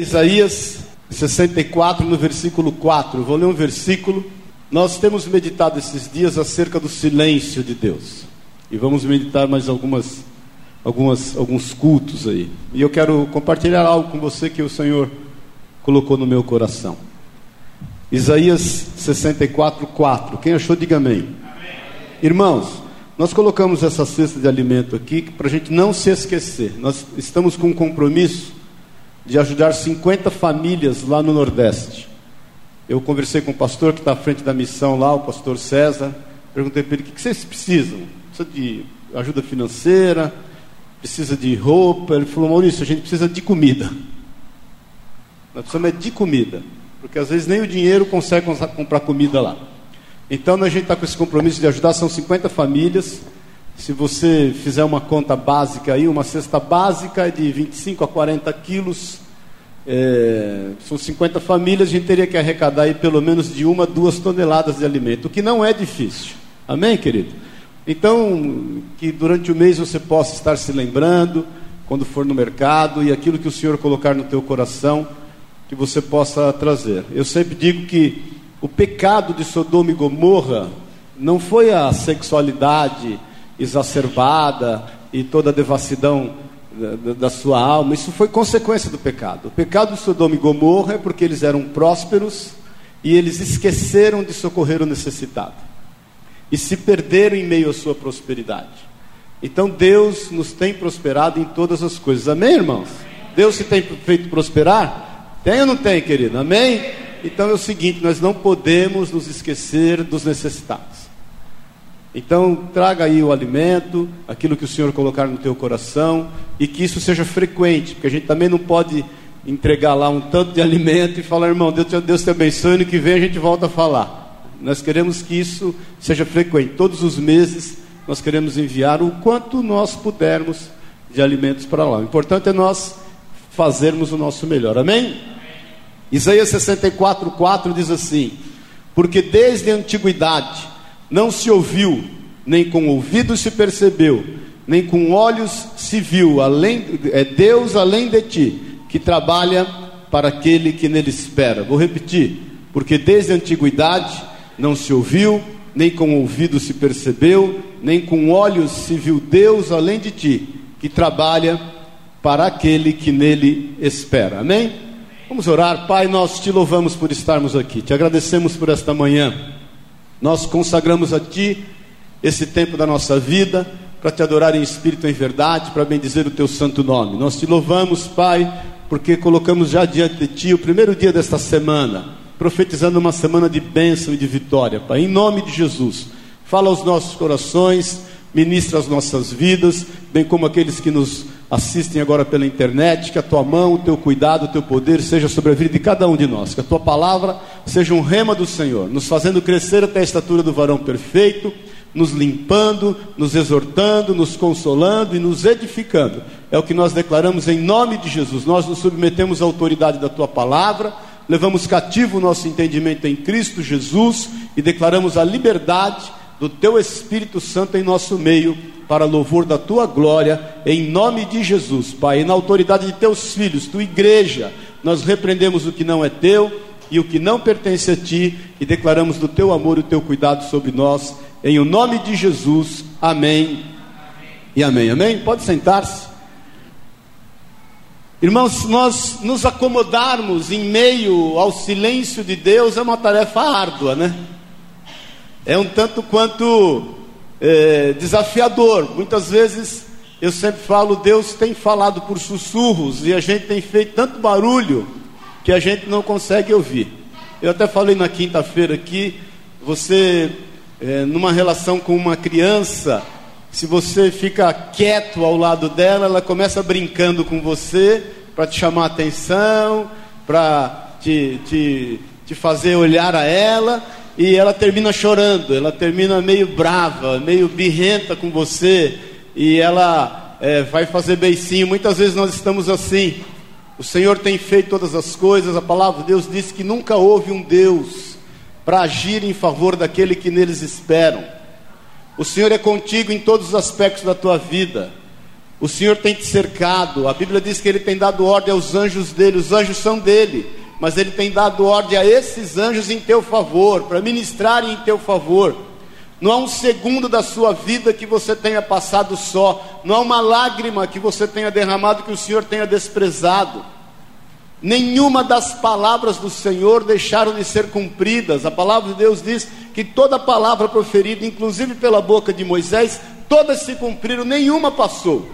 Isaías 64, no versículo 4. vou ler um versículo. Nós temos meditado esses dias acerca do silêncio de Deus. E vamos meditar mais algumas, algumas, alguns cultos aí. E eu quero compartilhar algo com você que o Senhor colocou no meu coração. Isaías 64, 4. Quem achou, diga amém. amém. Irmãos, nós colocamos essa cesta de alimento aqui para a gente não se esquecer. Nós estamos com um compromisso de ajudar 50 famílias lá no Nordeste. Eu conversei com o pastor que está à frente da missão lá, o pastor César. Perguntei para ele: o que vocês precisam? Precisa de ajuda financeira? Precisa de roupa? Ele falou: Maurício, a gente precisa de comida. Nós precisamos é de comida. Porque às vezes nem o dinheiro consegue comprar comida lá. Então a gente está com esse compromisso de ajudar, são 50 famílias. Se você fizer uma conta básica aí, uma cesta básica é de 25 a 40 quilos, é, são 50 famílias, a gente teria que arrecadar aí pelo menos de uma, duas toneladas de alimento, o que não é difícil. Amém, querido? Então, que durante o mês você possa estar se lembrando, quando for no mercado, e aquilo que o Senhor colocar no teu coração, que você possa trazer. Eu sempre digo que o pecado de Sodoma e Gomorra não foi a sexualidade, exacerbada e toda a devassidão da, da, sua alma, isso foi consequência do pecado. O pecado de Sodoma e Gomorra é porque eles eram prósperos e eles esqueceram de socorrer o necessitado e se perderam em meio à sua prosperidade. Então Deus nos tem prosperado em todas as coisas, amém, irmãos? Deus se tem feito prosperar? Tem ou não tem, querido? Amém? Então é o seguinte: nós não podemos nos esquecer dos necessitados. Então, traga aí o alimento, aquilo que o Senhor colocar no teu coração, e que isso seja frequente, porque a gente também não pode entregar lá um tanto de alimento e falar, irmão, Deus, Deus te abençoe, ano que vem a gente volta a falar. Nós queremos que isso seja frequente. Todos os meses nós queremos enviar o quanto nós pudermos de alimentos para lá. O importante é nós fazermos o nosso melhor. Amém? Amém. Isaías 64, 4 diz assim: Porque desde a antiguidade não se ouviu, nem com ouvidos se percebeu, nem com olhos se viu, além, é Deus além de ti, que trabalha para aquele que nele espera. Vou repetir, porque desde a antiguidade não se ouviu, nem com ouvidos se percebeu, nem com olhos se viu Deus além de ti, que trabalha para aquele que nele espera. Amém? Vamos orar, Pai, nós te louvamos por estarmos aqui, te agradecemos por esta manhã. Nós consagramos a Ti esse tempo da nossa vida para te adorar em espírito e em verdade, para bendizer o Teu santo nome. Nós te louvamos, Pai, porque colocamos já diante de Ti o primeiro dia desta semana, profetizando uma semana de bênção e de vitória, Pai, em nome de Jesus. Fala aos nossos corações, ministra as nossas vidas, bem como aqueles que nos assistem agora pela internet, que a tua mão, o teu cuidado, o teu poder seja sobre a vida de cada um de nós, que a tua palavra seja um rema do Senhor, nos fazendo crescer até a estatura do varão perfeito, nos limpando, nos exortando, nos consolando e nos edificando. É o que nós declaramos em nome de Jesus. Nós nos submetemos à autoridade da tua palavra, levamos cativo o nosso entendimento em Cristo Jesus e declaramos a liberdade do teu Espírito Santo em nosso meio para louvor da tua glória, em nome de Jesus, Pai, e na autoridade de teus filhos, tua igreja, nós repreendemos o que não é teu e o que não pertence a ti e declaramos do teu amor e o teu cuidado sobre nós, em o nome de Jesus, amém, amém. e amém. Amém? Pode sentar-se. Irmãos, nós nos acomodarmos em meio ao silêncio de Deus é uma tarefa árdua, né? É um tanto quanto é, desafiador. Muitas vezes eu sempre falo, Deus tem falado por sussurros e a gente tem feito tanto barulho que a gente não consegue ouvir. Eu até falei na quinta-feira aqui, você é, numa relação com uma criança, se você fica quieto ao lado dela, ela começa brincando com você para te chamar atenção, para te, te, te fazer olhar a ela, e ela termina chorando, ela termina meio brava, meio birrenta com você, e ela é, vai fazer beicinho. Muitas vezes nós estamos assim. O Senhor tem feito todas as coisas, a palavra de Deus diz que nunca houve um Deus para agir em favor daquele que neles esperam. O Senhor é contigo em todos os aspectos da tua vida. O Senhor tem te cercado. A Bíblia diz que Ele tem dado ordem aos anjos dele. Os anjos são dele. Mas Ele tem dado ordem a esses anjos em teu favor, para ministrarem em teu favor. Não há um segundo da sua vida que você tenha passado só. Não há uma lágrima que você tenha derramado que o Senhor tenha desprezado. Nenhuma das palavras do Senhor deixaram de ser cumpridas. A palavra de Deus diz que toda palavra proferida, inclusive pela boca de Moisés, todas se cumpriram, nenhuma passou.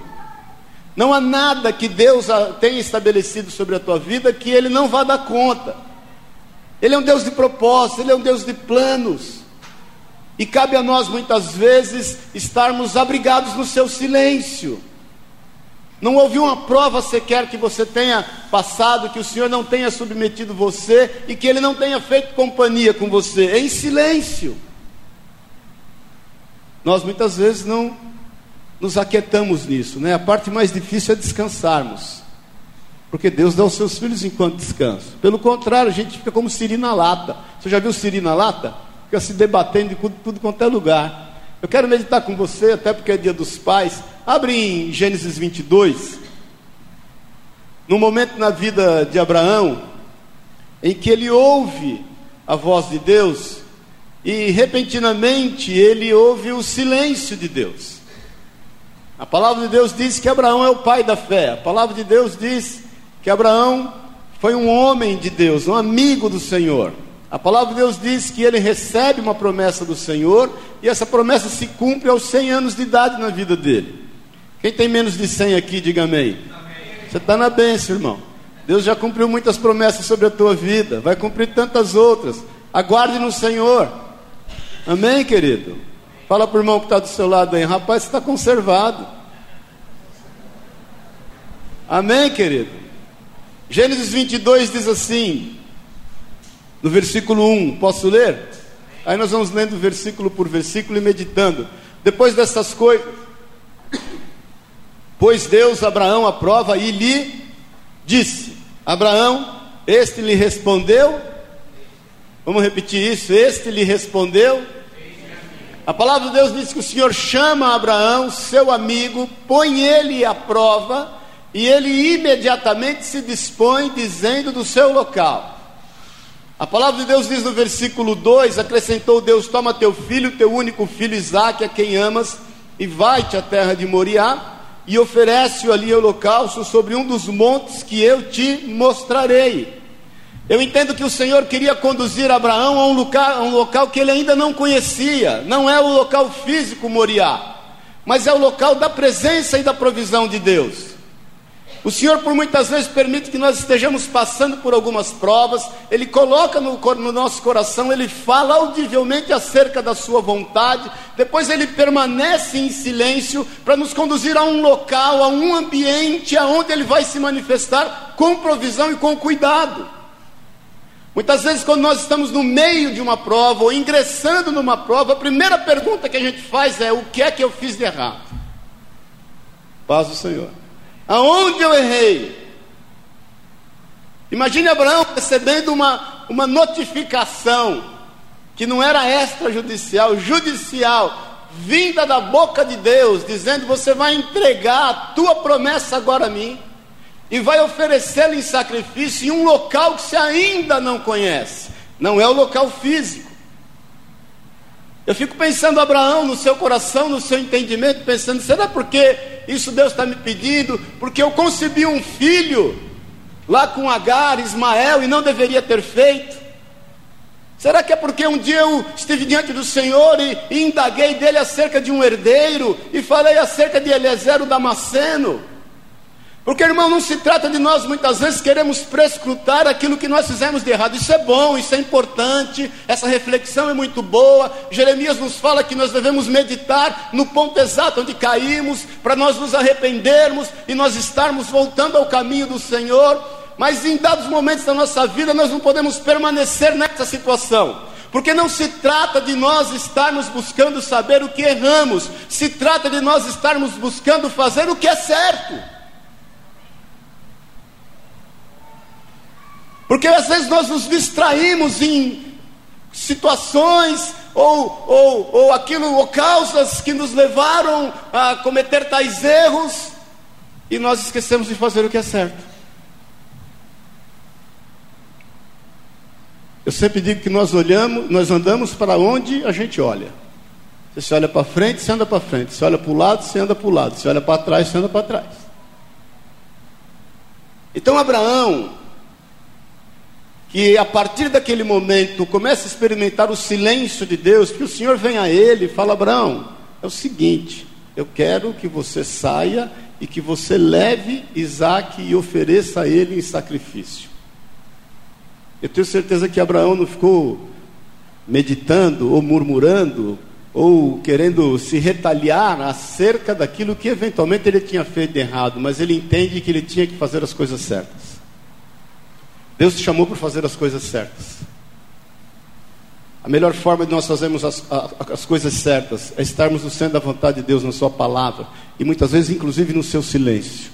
Não há nada que Deus tenha estabelecido sobre a tua vida que Ele não vá dar conta. Ele é um Deus de propósito, Ele é um Deus de planos. E cabe a nós muitas vezes estarmos abrigados no seu silêncio. Não houve uma prova sequer que você tenha passado, que o Senhor não tenha submetido você e que Ele não tenha feito companhia com você, em silêncio. Nós muitas vezes não nos aquietamos nisso, né? A parte mais difícil é descansarmos, porque Deus dá aos seus filhos enquanto descanso. Pelo contrário, a gente fica como siri na lata. Você já viu siri na lata? Fica se debatendo de tudo, tudo quanto é lugar. Eu quero meditar com você, até porque é dia dos pais. Abre em Gênesis 22. No momento na vida de Abraão, em que ele ouve a voz de Deus, e repentinamente ele ouve o silêncio de Deus. A palavra de Deus diz que Abraão é o pai da fé. A palavra de Deus diz que Abraão foi um homem de Deus, um amigo do Senhor. A palavra de Deus diz que ele recebe uma promessa do Senhor e essa promessa se cumpre aos 100 anos de idade na vida dele. Quem tem menos de 100 aqui, diga amém. Você está na bênção, irmão. Deus já cumpriu muitas promessas sobre a tua vida, vai cumprir tantas outras. Aguarde no Senhor. Amém, querido? Fala para o irmão que está do seu lado aí, rapaz, você está conservado. Amém, querido? Gênesis 22 diz assim: no versículo 1, posso ler? Aí nós vamos lendo versículo por versículo e meditando. Depois dessas coisas, pois Deus Abraão aprova e lhe disse: Abraão, este lhe respondeu. Vamos repetir isso? Este lhe respondeu. A palavra de Deus diz que o Senhor chama Abraão, seu amigo, põe ele à prova, e ele imediatamente se dispõe, dizendo do seu local. A palavra de Deus diz no versículo 2: acrescentou Deus: Toma teu filho, teu único filho Isaque, a quem amas, e vai-te à terra de Moriá, e oferece-o ali holocausto sobre um dos montes que eu te mostrarei. Eu entendo que o Senhor queria conduzir Abraão a um local, a um local que ele ainda não conhecia, não é o local físico Moriá, mas é o local da presença e da provisão de Deus. O Senhor, por muitas vezes, permite que nós estejamos passando por algumas provas, Ele coloca no, no, nosso coração, Ele fala audivelmente acerca da Sua vontade, depois Ele permanece em silêncio para nos conduzir a um local, a um ambiente aonde Ele vai se manifestar com provisão e com cuidado. Muitas vezes, quando nós estamos no meio de uma prova ou ingressando numa prova, a primeira pergunta que a gente faz é: o que é que eu fiz de errado? Paz do Senhor. Aonde eu errei? Imagine Abraão recebendo uma, uma notificação que não era extrajudicial, judicial, vinda da boca de Deus, dizendo: Você vai entregar a tua promessa agora a mim e vai oferecê-la em sacrifício em um local que você ainda não conhece, não é o local físico. Eu fico pensando, Abraão, no seu coração, no seu entendimento, pensando: será porque isso Deus está me pedindo? Porque eu concebi um filho lá com Agar, Ismael, e não deveria ter feito? Será que é porque um dia eu estive diante do Senhor e, e indaguei dele acerca de um herdeiro e falei acerca de Eliezer o Damasceno? Porque, irmão, não se trata de nós muitas vezes queremos prescrutar aquilo que nós fizemos de errado. Isso é bom, isso é importante, essa reflexão é muito boa. Jeremias nos fala que nós devemos meditar no ponto exato onde caímos, para nós nos arrependermos e nós estarmos voltando ao caminho do Senhor. Mas em dados momentos da nossa vida nós não podemos permanecer nessa situação. Porque não se trata de nós estarmos buscando saber o que erramos, se trata de nós estarmos buscando fazer o que é certo. Porque às vezes nós nos distraímos em situações ou, ou, ou aquilo, ou causas que nos levaram a cometer tais erros, e nós esquecemos de fazer o que é certo. Eu sempre digo que nós olhamos, nós andamos para onde a gente olha. Você olha para frente, você anda para frente. Você olha para o lado, você anda para o lado. Você olha para trás, você anda para trás. Então Abraão, que a partir daquele momento começa a experimentar o silêncio de Deus, que o Senhor vem a ele e fala: Abraão, é o seguinte, eu quero que você saia e que você leve Isaac e ofereça a ele em sacrifício. Eu tenho certeza que Abraão não ficou meditando ou murmurando ou querendo se retaliar acerca daquilo que eventualmente ele tinha feito errado, mas ele entende que ele tinha que fazer as coisas certas. Deus te chamou para fazer as coisas certas. A melhor forma de nós fazermos as, as coisas certas é estarmos no centro da vontade de Deus, na Sua palavra, e muitas vezes, inclusive, no seu silêncio.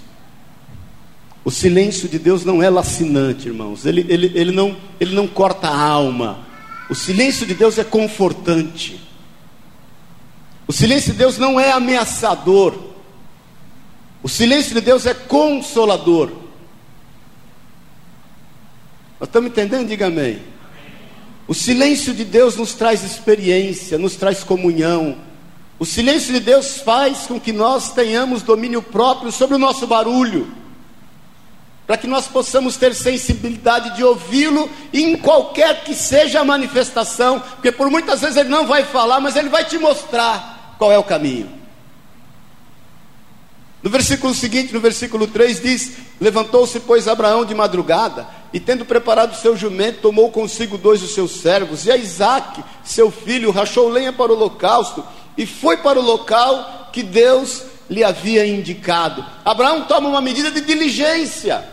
O silêncio de Deus não é lacinante, irmãos. Ele, ele, ele, não, ele não corta a alma. O silêncio de Deus é confortante. O silêncio de Deus não é ameaçador. O silêncio de Deus é consolador. Nós estamos entendendo? Diga amém. O silêncio de Deus nos traz experiência, nos traz comunhão. O silêncio de Deus faz com que nós tenhamos domínio próprio sobre o nosso barulho para que nós possamos ter sensibilidade de ouvi-lo em qualquer que seja a manifestação, porque por muitas vezes ele não vai falar, mas ele vai te mostrar qual é o caminho. No versículo seguinte, no versículo 3, diz: Levantou-se, pois, Abraão de madrugada, e tendo preparado o seu jumento, tomou consigo dois dos seus servos, e a Isaac, seu filho, rachou lenha para o holocausto, e foi para o local que Deus lhe havia indicado. Abraão toma uma medida de diligência.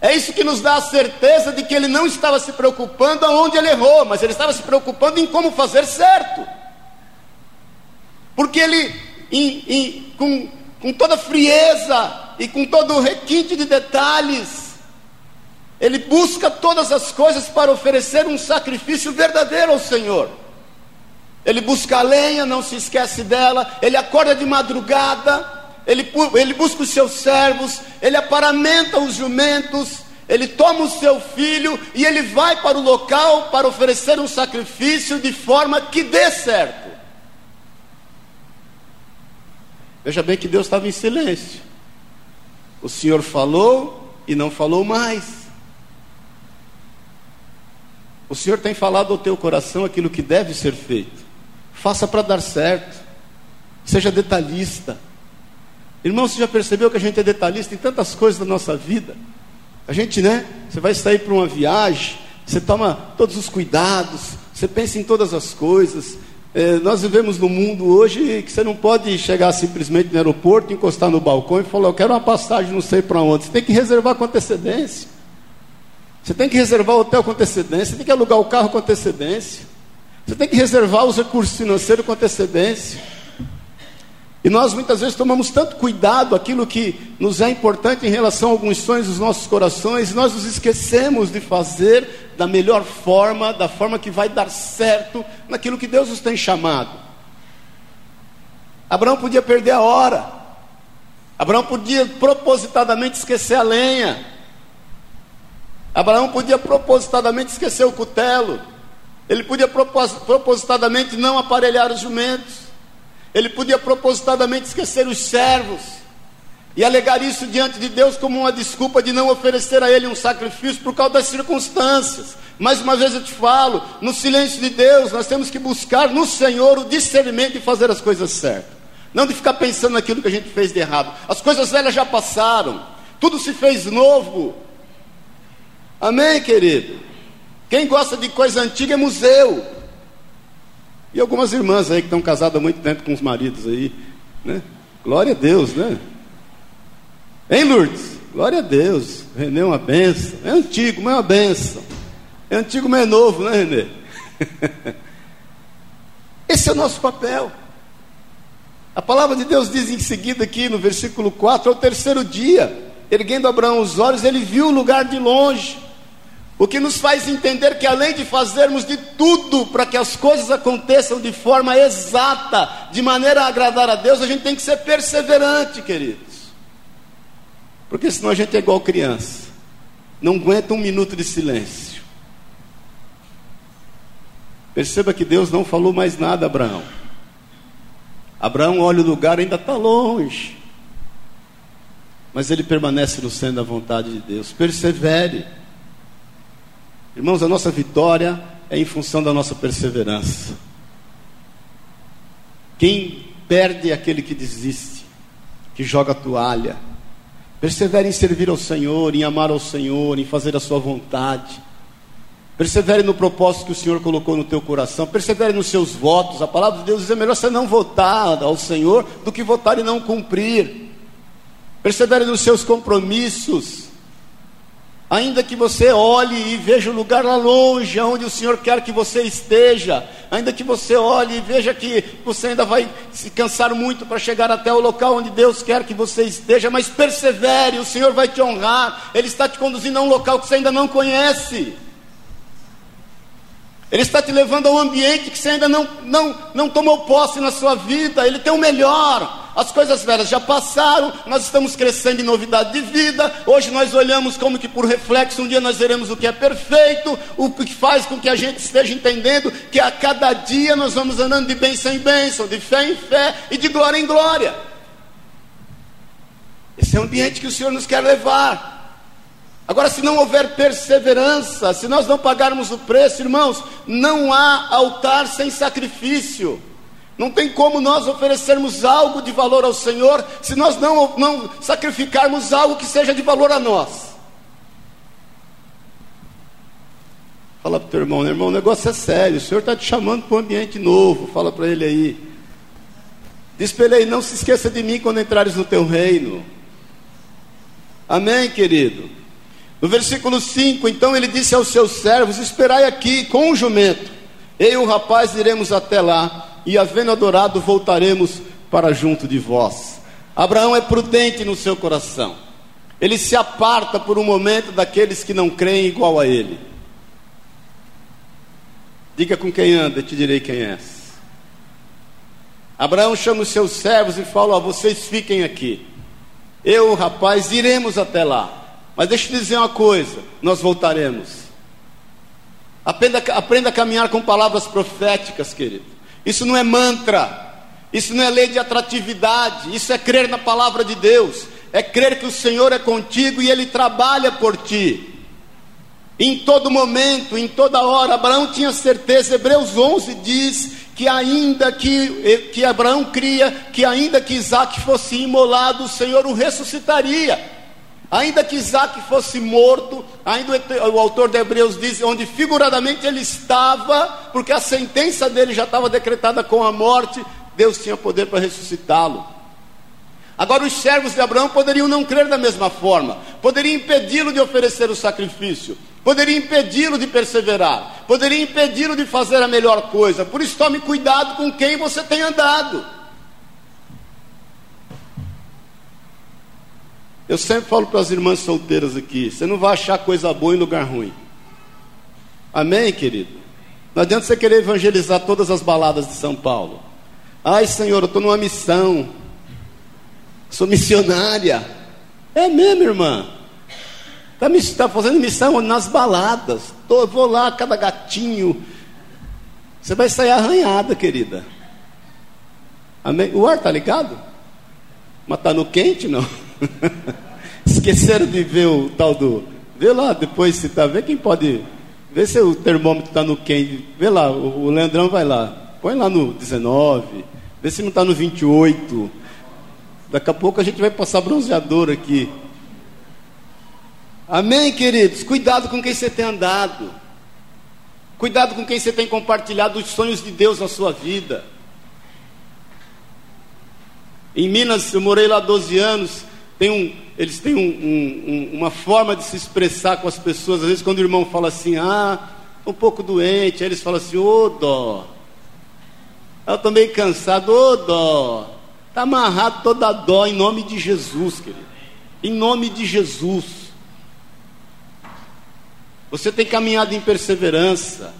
É isso que nos dá a certeza de que ele não estava se preocupando aonde ele errou, mas ele estava se preocupando em como fazer certo. Porque ele, em, em, com, com toda frieza e com todo requinte de detalhes, ele busca todas as coisas para oferecer um sacrifício verdadeiro ao Senhor. Ele busca a lenha, não se esquece dela, ele acorda de madrugada, ele, ele busca os seus servos, ele aparamenta os jumentos, ele toma o seu filho e ele vai para o local para oferecer um sacrifício de forma que dê certo. Veja bem que Deus estava em silêncio. O Senhor falou e não falou mais. O Senhor tem falado ao teu coração aquilo que deve ser feito. Faça para dar certo. Seja detalhista. Irmão, você já percebeu que a gente é detalhista em tantas coisas da nossa vida? A gente, né? Você vai sair para uma viagem, você toma todos os cuidados, você pensa em todas as coisas. É, nós vivemos num mundo hoje que você não pode chegar simplesmente no aeroporto, encostar no balcão e falar: Eu quero uma passagem, não sei para onde. Você tem que reservar com antecedência. Você tem que reservar o hotel com antecedência. Você tem que alugar o carro com antecedência. Você tem que reservar os recursos financeiros com antecedência. E nós muitas vezes tomamos tanto cuidado aquilo que nos é importante em relação a alguns sonhos dos nossos corações, e nós nos esquecemos de fazer da melhor forma, da forma que vai dar certo naquilo que Deus nos tem chamado. Abraão podia perder a hora, Abraão podia propositadamente esquecer a lenha, Abraão podia propositadamente esquecer o cutelo, ele podia propositadamente não aparelhar os jumentos. Ele podia propositadamente esquecer os servos e alegar isso diante de Deus como uma desculpa de não oferecer a Ele um sacrifício por causa das circunstâncias. Mais uma vez eu te falo, no silêncio de Deus, nós temos que buscar no Senhor o discernimento e fazer as coisas certas. Não de ficar pensando naquilo que a gente fez de errado. As coisas velhas já passaram, tudo se fez novo. Amém, querido? Quem gosta de coisa antiga é museu. E algumas irmãs aí que estão casadas há muito tempo com os maridos aí, né? Glória a Deus, né? Hein, Lourdes? Glória a Deus. Renê é uma benção. É antigo, mas é uma benção. É antigo, mas é novo, né, Renê? Esse é o nosso papel. A palavra de Deus diz em seguida aqui no versículo 4: ao terceiro dia, erguendo Abraão os olhos, ele viu o lugar de longe. O que nos faz entender que além de fazermos de tudo para que as coisas aconteçam de forma exata, de maneira a agradar a Deus, a gente tem que ser perseverante, queridos. Porque senão a gente é igual criança. Não aguenta um minuto de silêncio. Perceba que Deus não falou mais nada a Abraão. Abraão olha o lugar, ainda está longe. Mas ele permanece no centro da vontade de Deus. Persevere. Irmãos, a nossa vitória é em função da nossa perseverança. Quem perde é aquele que desiste, que joga a toalha. Persevere em servir ao Senhor, em amar ao Senhor, em fazer a sua vontade. Persevere no propósito que o Senhor colocou no teu coração. Persevere nos seus votos. A palavra de Deus diz: é melhor você não votar ao Senhor do que votar e não cumprir. Persevere nos seus compromissos. Ainda que você olhe e veja o lugar lá longe, onde o Senhor quer que você esteja, ainda que você olhe e veja que você ainda vai se cansar muito para chegar até o local onde Deus quer que você esteja, mas persevere, o Senhor vai te honrar, Ele está te conduzindo a um local que você ainda não conhece. Ele está te levando a um ambiente que você ainda não, não, não tomou posse na sua vida. Ele tem o melhor. As coisas velhas já passaram, nós estamos crescendo em novidade de vida. Hoje nós olhamos como que por reflexo, um dia nós veremos o que é perfeito, o que faz com que a gente esteja entendendo que a cada dia nós vamos andando de bênção em bênção, de fé em fé e de glória em glória. Esse é o ambiente que o Senhor nos quer levar. Agora, se não houver perseverança, se nós não pagarmos o preço, irmãos, não há altar sem sacrifício. Não tem como nós oferecermos algo de valor ao Senhor se nós não, não sacrificarmos algo que seja de valor a nós. Fala para o teu irmão, meu irmão, o negócio é sério. O Senhor está te chamando para um ambiente novo. Fala para ele aí. Diz para ele aí, não se esqueça de mim quando entrares no teu reino. Amém, querido? No versículo 5, então ele disse aos seus servos: Esperai aqui com o jumento, eu e o rapaz iremos até lá, e havendo adorado, voltaremos para junto de vós. Abraão é prudente no seu coração, ele se aparta por um momento daqueles que não creem igual a ele. Diga com quem anda, te direi quem és. Abraão chama os seus servos e fala: ó, vocês fiquem aqui. Eu, rapaz, iremos até lá. Mas deixa eu te dizer uma coisa: nós voltaremos. Aprenda, aprenda a caminhar com palavras proféticas, querido. Isso não é mantra, isso não é lei de atratividade, isso é crer na palavra de Deus, é crer que o Senhor é contigo e Ele trabalha por ti. Em todo momento, em toda hora, Abraão tinha certeza, Hebreus 11 diz que ainda que, que Abraão cria, que ainda que Isaac fosse imolado, o Senhor o ressuscitaria. Ainda que Isaac fosse morto, ainda o autor de Hebreus diz onde figuradamente ele estava, porque a sentença dele já estava decretada com a morte, Deus tinha poder para ressuscitá-lo. Agora, os servos de Abraão poderiam não crer da mesma forma, poderiam impedi-lo de oferecer o sacrifício, poderiam impedi-lo de perseverar, poderiam impedi-lo de fazer a melhor coisa. Por isso, tome cuidado com quem você tem andado. Eu sempre falo para as irmãs solteiras aqui: você não vai achar coisa boa em lugar ruim. Amém, querido? Não adianta você querer evangelizar todas as baladas de São Paulo. Ai, Senhor, eu estou numa missão. Sou missionária. É mesmo, irmã? Está tá fazendo missão nas baladas. Tô, vou lá, cada gatinho. Você vai sair arranhada, querida. Amém? O ar está ligado? Mas está no quente, não? Esqueceram de ver o tal do. Vê lá depois se tá. Vê quem pode. Vê se o termômetro está no quente. Vê lá, o, o Leandrão vai lá. Põe lá no 19. Vê se não está no 28. Daqui a pouco a gente vai passar bronzeador aqui. Amém, queridos? Cuidado com quem você tem andado. Cuidado com quem você tem compartilhado os sonhos de Deus na sua vida. Em Minas, eu morei lá 12 anos. Tem um, eles têm um, um, uma forma de se expressar com as pessoas. Às vezes, quando o irmão fala assim, ah, um pouco doente, aí eles falam assim, ô dó. Eu estou meio cansado, ô dó. Está amarrado toda a dó em nome de Jesus, querido. Em nome de Jesus. Você tem caminhado em perseverança.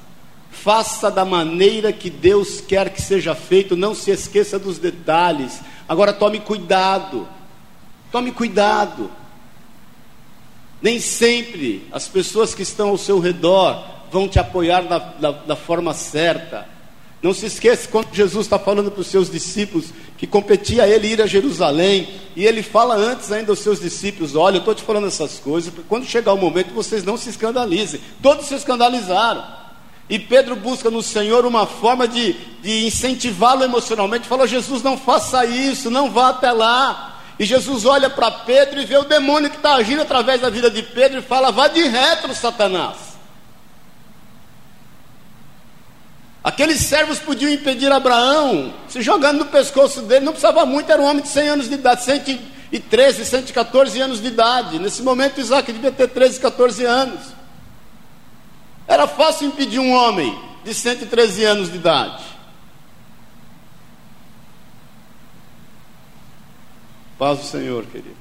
Faça da maneira que Deus quer que seja feito. Não se esqueça dos detalhes. Agora tome cuidado. Tome cuidado. Nem sempre as pessoas que estão ao seu redor vão te apoiar da, da, da forma certa. Não se esqueça quando Jesus está falando para os seus discípulos que competia ele ir a Jerusalém, e ele fala antes ainda aos seus discípulos: Olha, eu estou te falando essas coisas, porque quando chegar o momento vocês não se escandalizem. Todos se escandalizaram. E Pedro busca no Senhor uma forma de, de incentivá-lo emocionalmente. Fala: Jesus, não faça isso, não vá até lá. E Jesus olha para Pedro e vê o demônio que está agindo através da vida de Pedro e fala: Vá de retro, Satanás. Aqueles servos podiam impedir Abraão, se jogando no pescoço dele, não precisava muito, era um homem de 100 anos de idade, 113, 114 anos de idade. Nesse momento, Isaac devia ter 13, 14 anos. Era fácil impedir um homem de 113 anos de idade. Paz do Senhor, querido.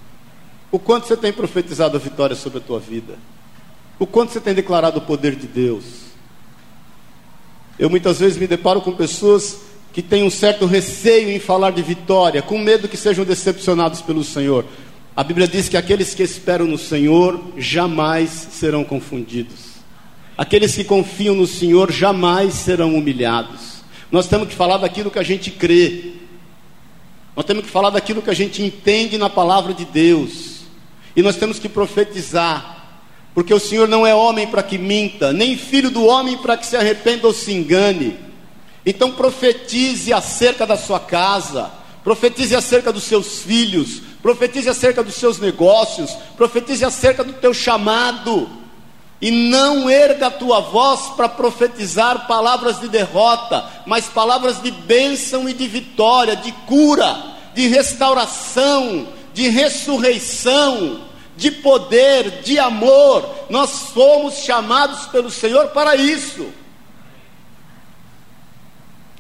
O quanto você tem profetizado a vitória sobre a tua vida? O quanto você tem declarado o poder de Deus? Eu muitas vezes me deparo com pessoas que têm um certo receio em falar de vitória, com medo que sejam decepcionados pelo Senhor. A Bíblia diz que aqueles que esperam no Senhor jamais serão confundidos. Aqueles que confiam no Senhor jamais serão humilhados. Nós temos que falar daquilo que a gente crê. Nós temos que falar daquilo que a gente entende na palavra de Deus. E nós temos que profetizar porque o Senhor não é homem para que minta, nem filho do homem para que se arrependa ou se engane. Então profetize acerca da sua casa, profetize acerca dos seus filhos, profetize acerca dos seus negócios, profetize acerca do teu chamado. E não erga a tua voz para profetizar palavras de derrota, mas palavras de bênção e de vitória, de cura, de restauração, de ressurreição de poder, de amor. Nós somos chamados pelo Senhor para isso.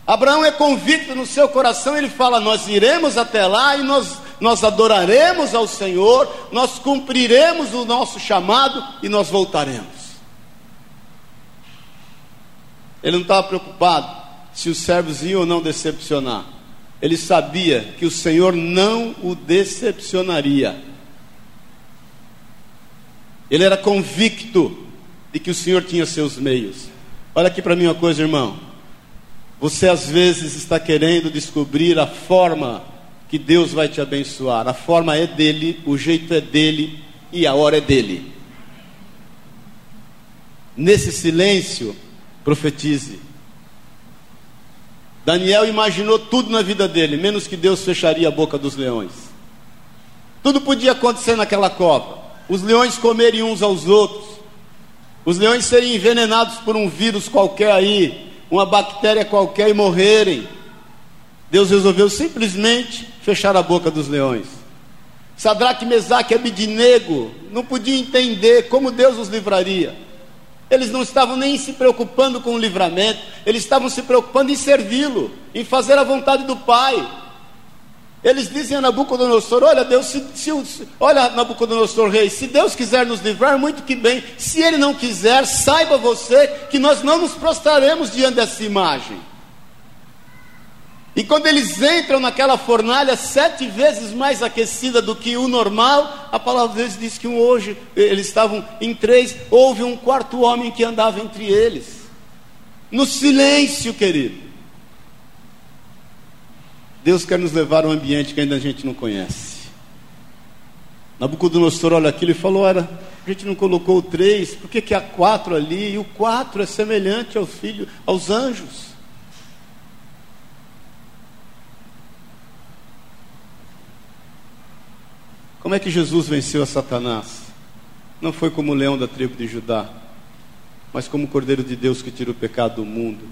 Abraão é convicto no seu coração, ele fala: Nós iremos até lá e nós, nós adoraremos ao Senhor, nós cumpriremos o nosso chamado e nós voltaremos. Ele não estava preocupado se os servos iam ou não decepcionar, ele sabia que o Senhor não o decepcionaria. Ele era convicto de que o Senhor tinha seus meios. Olha aqui para mim uma coisa, irmão. Você às vezes está querendo descobrir a forma que Deus vai te abençoar. A forma é dele, o jeito é dele e a hora é dele. Nesse silêncio, profetize. Daniel imaginou tudo na vida dele, menos que Deus fecharia a boca dos leões. Tudo podia acontecer naquela cova os leões comerem uns aos outros, os leões serem envenenados por um vírus qualquer aí, uma bactéria qualquer e morrerem. Deus resolveu simplesmente fechar a boca dos leões. Sadraque, Mesaque e Abidinego não podiam entender como Deus os livraria. Eles não estavam nem se preocupando com o livramento, eles estavam se preocupando em servi-lo, em fazer a vontade do Pai. Eles dizem a Nabucodonosor: Olha, Deus, se, se, olha, Nabucodonosor, rei, se Deus quiser nos livrar, muito que bem. Se Ele não quiser, saiba você que nós não nos prostraremos diante dessa imagem. E quando eles entram naquela fornalha sete vezes mais aquecida do que o normal, a palavra deles diz que hoje eles estavam em três, houve um quarto homem que andava entre eles. No silêncio, querido. Deus quer nos levar a um ambiente que ainda a gente não conhece. Nabucodonosor olha aquilo e falou: Olha, a gente não colocou o três, por que, que há quatro ali? E o quatro é semelhante ao filho, aos anjos. Como é que Jesus venceu a Satanás? Não foi como o leão da tribo de Judá, mas como o Cordeiro de Deus que tira o pecado do mundo.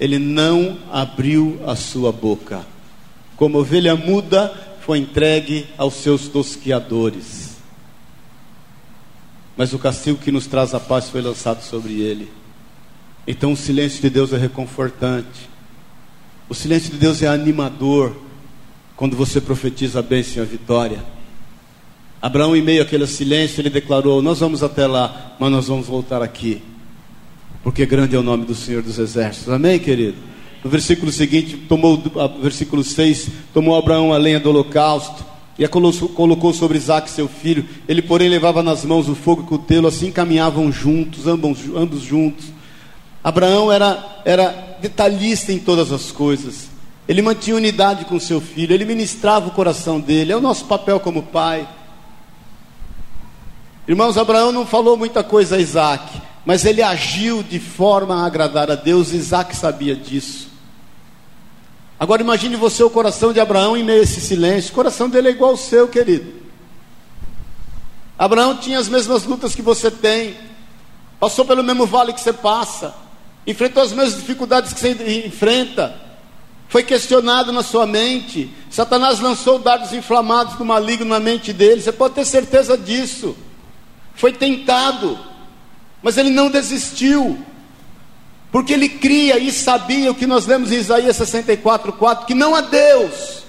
Ele não abriu a sua boca como ovelha muda, foi entregue aos seus tosquiadores. Mas o castigo que nos traz a paz foi lançado sobre ele. Então o silêncio de Deus é reconfortante. O silêncio de Deus é animador quando você profetiza a bênção e a vitória. Abraão, em meio àquele silêncio, ele declarou: Nós vamos até lá, mas nós vamos voltar aqui, porque grande é o nome do Senhor dos Exércitos. Amém, querido? No versículo seguinte, tomou, versículo 6, tomou Abraão a lenha do holocausto, e a colocou sobre Isaac seu filho. Ele, porém, levava nas mãos o fogo e o cutelo, assim caminhavam juntos, ambos, ambos juntos. Abraão era, era detalhista em todas as coisas. Ele mantinha unidade com seu filho, ele ministrava o coração dele. É o nosso papel como pai. Irmãos, Abraão não falou muita coisa a Isaac, mas ele agiu de forma a agradar a Deus. Isaac sabia disso. Agora imagine você o coração de Abraão em meio a esse silêncio. O coração dele é igual ao seu, querido. Abraão tinha as mesmas lutas que você tem, passou pelo mesmo vale que você passa, enfrentou as mesmas dificuldades que você enfrenta, foi questionado na sua mente. Satanás lançou dardos inflamados do maligno na mente dele, você pode ter certeza disso. Foi tentado, mas ele não desistiu. Porque ele cria e sabia o que nós lemos em Isaías 64, 4, que não há Deus,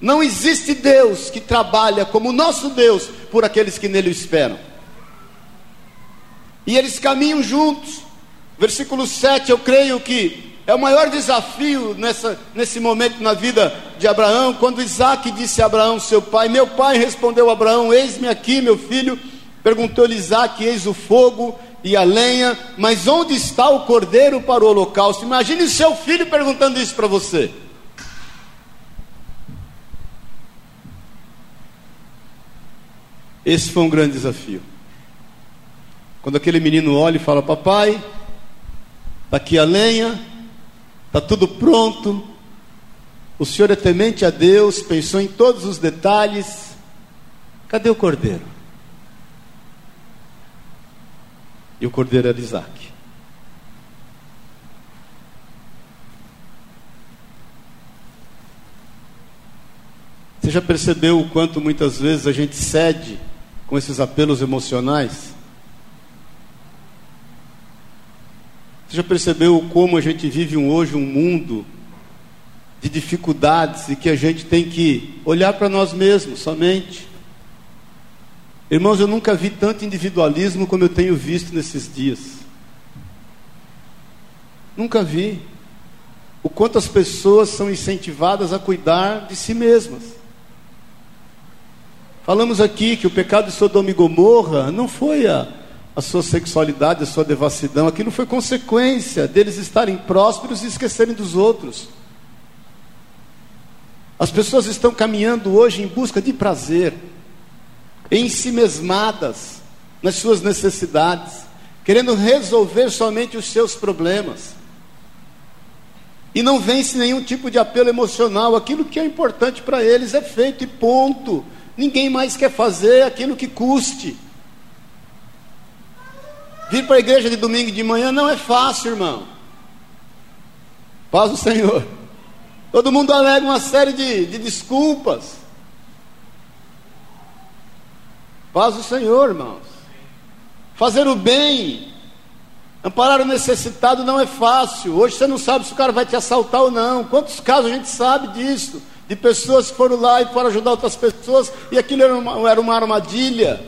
não existe Deus que trabalha como o nosso Deus por aqueles que nele esperam. E eles caminham juntos. Versículo 7, eu creio que é o maior desafio nessa, nesse momento na vida de Abraão, quando Isaac disse a Abraão, seu pai: Meu pai respondeu a Abraão: Eis-me aqui, meu filho. Perguntou-lhe Isaac: Eis o fogo e a lenha, mas onde está o cordeiro para o holocausto? Imagine seu filho perguntando isso para você. Esse foi um grande desafio. Quando aquele menino olha e fala: Papai, está aqui a lenha, está tudo pronto. O senhor é temente a Deus, pensou em todos os detalhes. Cadê o cordeiro? E o cordeiro era Isaac. Você já percebeu o quanto muitas vezes a gente cede com esses apelos emocionais? Você já percebeu como a gente vive hoje um mundo de dificuldades e que a gente tem que olhar para nós mesmos somente? Irmãos, eu nunca vi tanto individualismo como eu tenho visto nesses dias. Nunca vi. O quanto as pessoas são incentivadas a cuidar de si mesmas. Falamos aqui que o pecado de Sodoma e Gomorra não foi a, a sua sexualidade, a sua devassidão, aquilo foi consequência deles estarem prósperos e esquecerem dos outros. As pessoas estão caminhando hoje em busca de prazer em si mesmadas nas suas necessidades, querendo resolver somente os seus problemas. E não vence nenhum tipo de apelo emocional, aquilo que é importante para eles é feito e ponto. Ninguém mais quer fazer aquilo que custe. Vir para a igreja de domingo de manhã não é fácil, irmão. Paz o Senhor. Todo mundo alega uma série de, de desculpas. Paz o Senhor, irmãos. Fazer o bem, amparar o necessitado não é fácil. Hoje você não sabe se o cara vai te assaltar ou não. Quantos casos a gente sabe disso? De pessoas que foram lá e foram ajudar outras pessoas e aquilo era uma, era uma armadilha.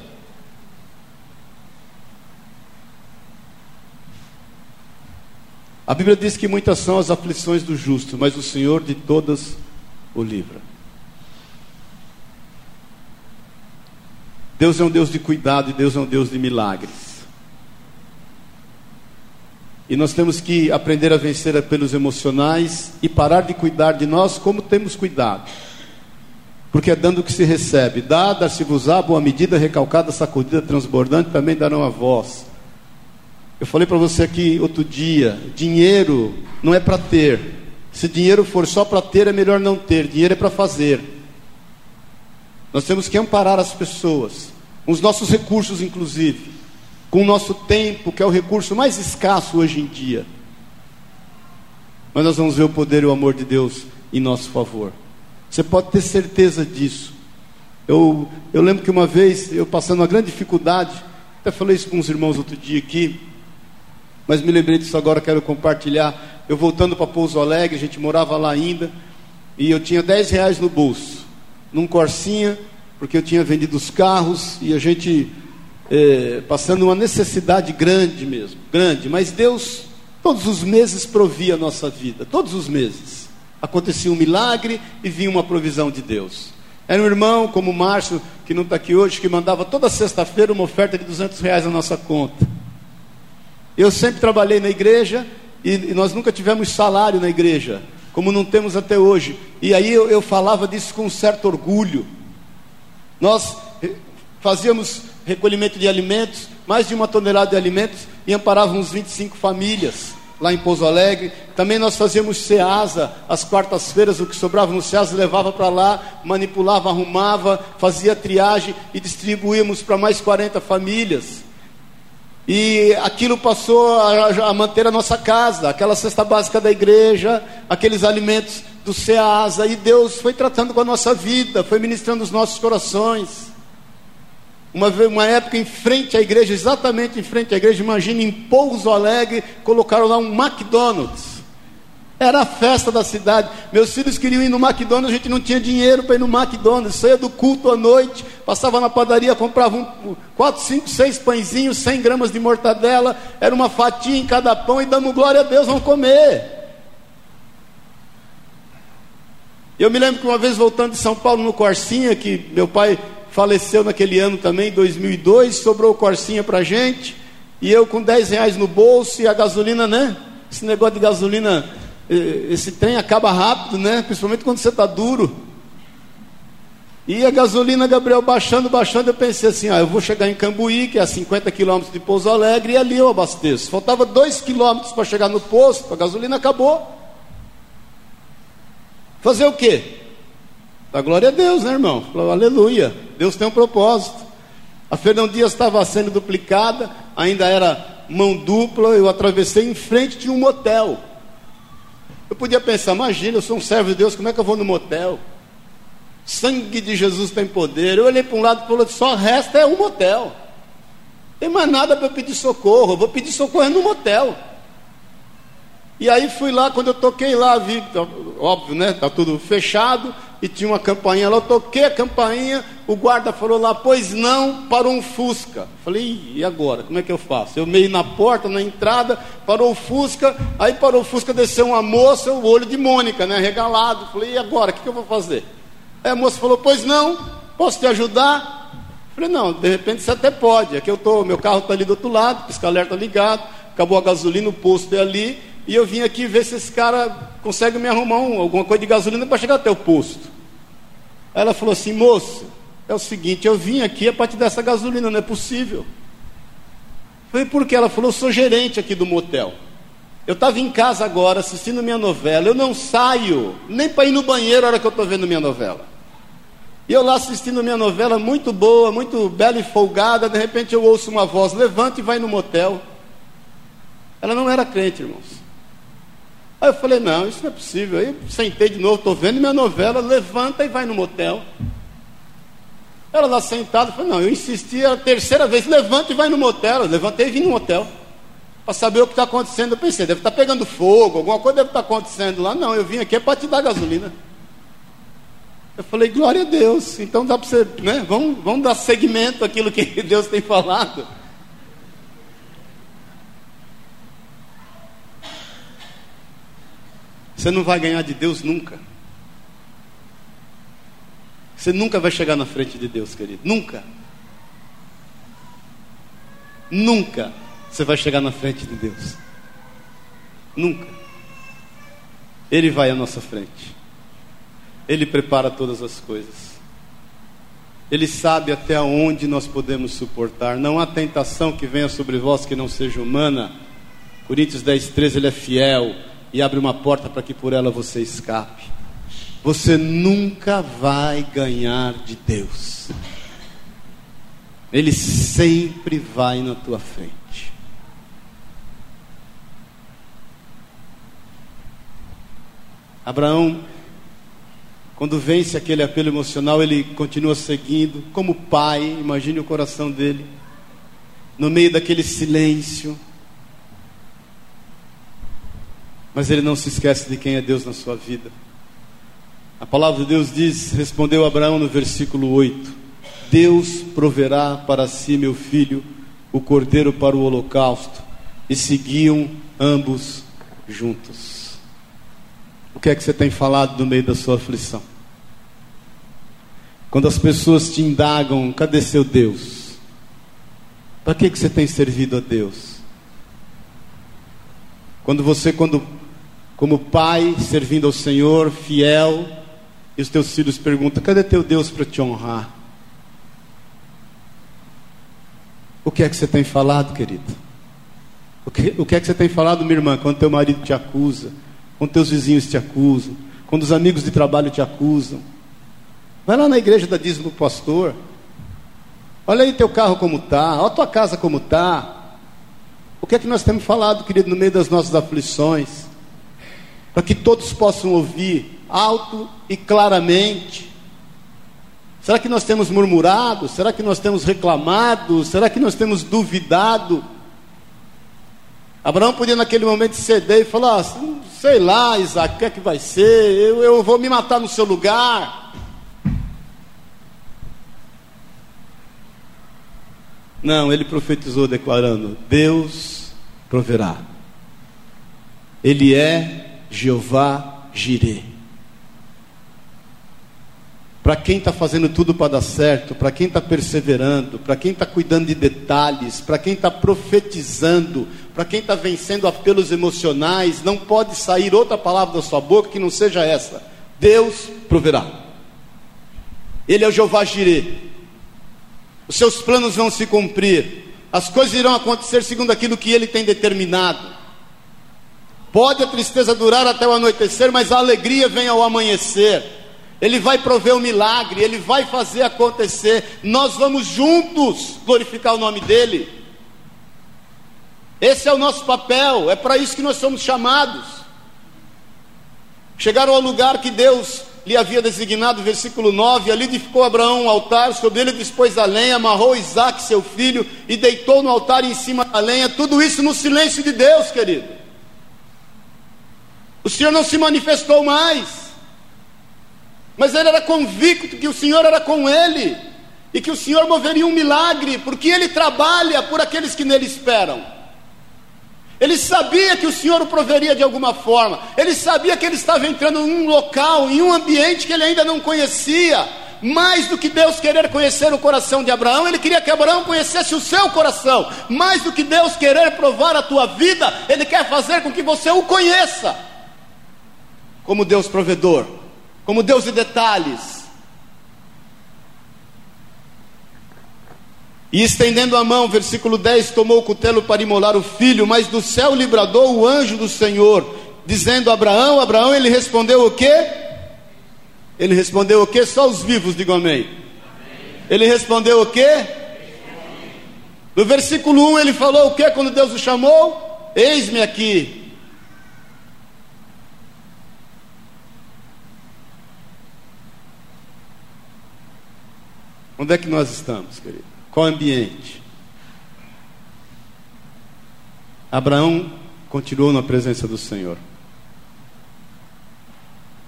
A Bíblia diz que muitas são as aflições do justo, mas o Senhor de todas o livra. Deus é um Deus de cuidado e Deus é um Deus de milagres. E nós temos que aprender a vencer pelos emocionais e parar de cuidar de nós como temos cuidado. Porque é dando que se recebe. Dá, dar-se-vos-á, boa medida, recalcada, sacudida, transbordante, também darão a voz. Eu falei para você aqui outro dia: dinheiro não é para ter. Se dinheiro for só para ter, é melhor não ter. Dinheiro é para fazer. Nós temos que amparar as pessoas, com os nossos recursos, inclusive, com o nosso tempo, que é o recurso mais escasso hoje em dia. Mas nós vamos ver o poder e o amor de Deus em nosso favor. Você pode ter certeza disso. Eu, eu lembro que uma vez, eu passando uma grande dificuldade, até falei isso com os irmãos outro dia aqui, mas me lembrei disso agora, quero compartilhar. Eu voltando para Pouso Alegre, a gente morava lá ainda, e eu tinha 10 reais no bolso num Corsinha, porque eu tinha vendido os carros e a gente é, passando uma necessidade grande mesmo, grande. Mas Deus, todos os meses, provia a nossa vida, todos os meses. Acontecia um milagre e vinha uma provisão de Deus. Era um irmão como o Márcio, que não está aqui hoje, que mandava toda sexta-feira uma oferta de 200 reais na nossa conta. Eu sempre trabalhei na igreja e, e nós nunca tivemos salário na igreja, como não temos até hoje. E aí eu, eu falava disso com um certo orgulho. Nós fazíamos recolhimento de alimentos, mais de uma tonelada de alimentos, e amparávamos 25 famílias lá em Pouso Alegre. Também nós fazíamos ceasa, às quartas-feiras, o que sobrava no ceasa levava para lá, manipulava, arrumava, fazia triagem e distribuíamos para mais 40 famílias. E aquilo passou a, a, manter a nossa casa, aquela cesta básica da igreja, aqueles alimentos do Ceasa, e Deus foi tratando com a nossa vida, foi ministrando os nossos corações. Uma, uma época em frente à igreja, exatamente em frente à igreja, imagine em Pouso Alegre, colocaram lá um McDonald's. Era a festa da cidade. Meus filhos queriam ir no McDonald's, a gente não tinha dinheiro para ir no McDonald's. Saía do culto à noite, passava na padaria, comprava um, quatro, cinco, seis pãezinhos, 100 gramas de mortadela, era uma fatia em cada pão e damos glória a Deus, vamos comer. Eu me lembro que uma vez voltando de São Paulo no Corsinha, que meu pai faleceu naquele ano também, 2002, sobrou corsinha para gente, e eu com 10 reais no bolso, e a gasolina, né? Esse negócio de gasolina, esse trem acaba rápido, né? Principalmente quando você está duro. E a gasolina, Gabriel, baixando, baixando, eu pensei assim, ah, eu vou chegar em Cambuí, que é a 50 quilômetros de Pouso Alegre, e ali eu abasteço. Faltava 2 quilômetros para chegar no posto, a gasolina acabou. Fazer o quê? Dá glória a Deus, né, irmão? Falou, aleluia. Deus tem um propósito. A Fernão Dias estava sendo duplicada, ainda era mão dupla. Eu atravessei em frente de um motel. Eu podia pensar, imagina, eu sou um servo de Deus, como é que eu vou no motel? Sangue de Jesus tem poder. Eu olhei para um lado e falei, só resta é um motel. Tem mais nada para pedir socorro. Eu vou pedir socorro no motel. E aí fui lá, quando eu toquei lá, vi, óbvio, né? Tá tudo fechado e tinha uma campainha lá. Eu toquei a campainha, o guarda falou lá, pois não, parou um Fusca. Falei, e agora? Como é que eu faço? Eu meio na porta, na entrada, parou o Fusca, aí parou o Fusca, desceu uma moça, o olho de Mônica, né? Regalado. Falei, e agora? O que, que eu vou fazer? Aí a moça falou, pois não, posso te ajudar? Falei, não, de repente você até pode. Aqui eu tô, meu carro está ali do outro lado, pisca-alerta ligado, acabou a gasolina, o posto é ali e eu vim aqui ver se esse cara consegue me arrumar um, alguma coisa de gasolina para chegar até o posto. Aí ela falou assim: moço, é o seguinte, eu vim aqui a partir dessa gasolina, não é possível. Foi porque ela falou: eu sou gerente aqui do motel. Eu estava em casa agora assistindo minha novela. Eu não saio nem para ir no banheiro na hora que eu estou vendo minha novela. E eu lá assistindo minha novela, muito boa, muito bela e folgada. De repente eu ouço uma voz: levanta e vai no motel. Ela não era crente, irmãos. Aí eu falei, não, isso não é possível. Aí sentei de novo, estou vendo minha novela, levanta e vai no motel. Ela lá sentada, falei, não, eu insisti a terceira vez, levanta e vai no motel. Eu levantei e vim no motel. Para saber o que está acontecendo. Eu pensei, deve estar tá pegando fogo, alguma coisa deve estar tá acontecendo lá. Não, eu vim aqui é para te dar gasolina. Eu falei, glória a Deus. Então dá para você, né? Vamos, vamos dar seguimento àquilo que Deus tem falado. Você não vai ganhar de Deus nunca. Você nunca vai chegar na frente de Deus, querido. Nunca. Nunca você vai chegar na frente de Deus. Nunca. Ele vai à nossa frente. Ele prepara todas as coisas. Ele sabe até onde nós podemos suportar. Não há tentação que venha sobre vós que não seja humana. Coríntios 10, 13, ele é fiel e abre uma porta para que por ela você escape. Você nunca vai ganhar de Deus. Ele sempre vai na tua frente. Abraão, quando vence aquele apelo emocional, ele continua seguindo, como pai, imagine o coração dele, no meio daquele silêncio, mas ele não se esquece de quem é Deus na sua vida. A palavra de Deus diz, respondeu Abraão no versículo 8: Deus proverá para si, meu filho, o cordeiro para o holocausto, e seguiam ambos juntos. O que é que você tem falado no meio da sua aflição? Quando as pessoas te indagam, cadê seu Deus? Para que, que você tem servido a Deus? Quando você, quando, como pai, servindo ao Senhor, fiel, e os teus filhos perguntam: cadê teu Deus para te honrar? O que é que você tem falado, querido? O que, o que é que você tem falado, minha irmã, quando teu marido te acusa, quando teus vizinhos te acusam, quando os amigos de trabalho te acusam? Vai lá na igreja da dízimo pastor. Olha aí teu carro como está, olha tua casa como está. O que é que nós temos falado, querido, no meio das nossas aflições? Para que todos possam ouvir alto e claramente. Será que nós temos murmurado? Será que nós temos reclamado? Será que nós temos duvidado? Abraão podia naquele momento ceder e falar: ah, sei lá, Isaac, o que é que vai ser? Eu, eu vou me matar no seu lugar. Não, ele profetizou declarando: Deus proverá. Ele é Jeová Jireh. Para quem está fazendo tudo para dar certo, para quem está perseverando, para quem está cuidando de detalhes, para quem está profetizando, para quem está vencendo apelos emocionais, não pode sair outra palavra da sua boca que não seja essa: Deus proverá. Ele é o Jeová Jireh os seus planos vão se cumprir, as coisas irão acontecer segundo aquilo que ele tem determinado. Pode a tristeza durar até o anoitecer, mas a alegria vem ao amanhecer. Ele vai prover o um milagre, ele vai fazer acontecer. Nós vamos juntos glorificar o nome dele. Esse é o nosso papel, é para isso que nós somos chamados. Chegaram ao lugar que Deus lhe havia designado, versículo 9: ali edificou Abraão um altar, sobre ele dispôs a lenha, amarrou Isaac, seu filho, e deitou no altar em cima da lenha, tudo isso no silêncio de Deus, querido. O Senhor não se manifestou mais, mas ele era convicto que o Senhor era com ele, e que o Senhor moveria um milagre, porque ele trabalha por aqueles que nele esperam. Ele sabia que o Senhor o proveria de alguma forma. Ele sabia que ele estava entrando em um local, em um ambiente que ele ainda não conhecia. Mais do que Deus querer conhecer o coração de Abraão, ele queria que Abraão conhecesse o seu coração. Mais do que Deus querer provar a tua vida, ele quer fazer com que você o conheça. Como Deus provedor, como Deus de detalhes, E estendendo a mão, versículo 10, tomou o cutelo para imolar o filho, mas do céu lhe bradou o anjo do Senhor, dizendo Abraão, Abraão, ele respondeu o quê? Ele respondeu o quê? Só os vivos digam amém. amém. Ele respondeu o quê? No versículo 1 ele falou o quê quando Deus o chamou? Eis-me aqui. Onde é que nós estamos, querido? Qual ambiente? Abraão continuou na presença do Senhor.